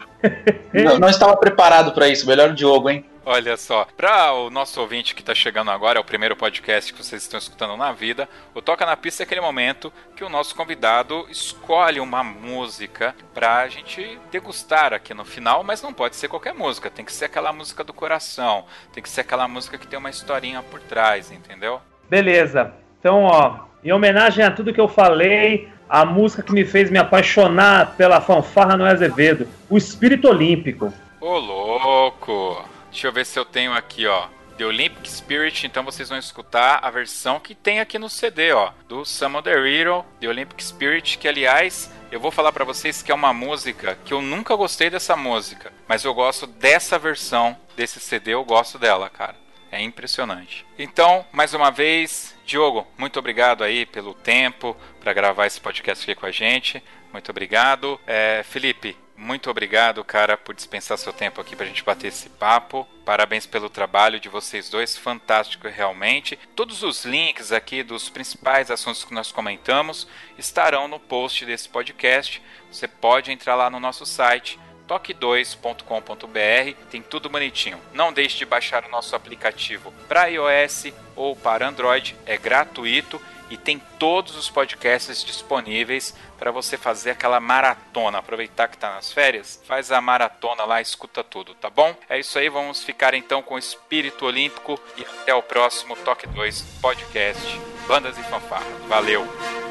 não, não, estava preparado para isso. Melhor o Diogo, hein? Olha só, para o nosso ouvinte que está chegando agora, é o primeiro podcast que vocês estão escutando na vida, o Toca na Pista é aquele momento que o nosso convidado escolhe uma música para a gente degustar aqui no final, mas não pode ser qualquer música, tem que ser aquela música do coração, tem que ser aquela música que tem uma historinha por trás, entendeu? Beleza. Então, ó, em homenagem a tudo que eu falei, a música que me fez me apaixonar pela fanfarra no Azevedo, o Espírito Olímpico. Ô, louco! Deixa eu ver se eu tenho aqui, ó. The Olympic Spirit, então vocês vão escutar a versão que tem aqui no CD, ó, do Summon the Hero, The Olympic Spirit, que aliás, eu vou falar para vocês que é uma música que eu nunca gostei dessa música, mas eu gosto dessa versão desse CD, eu gosto dela, cara. É impressionante. Então, mais uma vez, Diogo, muito obrigado aí pelo tempo para gravar esse podcast aqui com a gente. Muito obrigado. É, Felipe, muito obrigado, cara, por dispensar seu tempo aqui pra gente bater esse papo. Parabéns pelo trabalho de vocês dois, fantástico realmente. Todos os links aqui dos principais assuntos que nós comentamos estarão no post desse podcast. Você pode entrar lá no nosso site toque2.com.br, tem tudo bonitinho. Não deixe de baixar o nosso aplicativo para iOS ou para Android, é gratuito e tem todos os podcasts disponíveis para você fazer aquela maratona. Aproveitar que está nas férias, faz a maratona lá, escuta tudo, tá bom? É isso aí, vamos ficar então com o espírito olímpico e até o próximo Toque 2 podcast Bandas e Fanfarras. Valeu!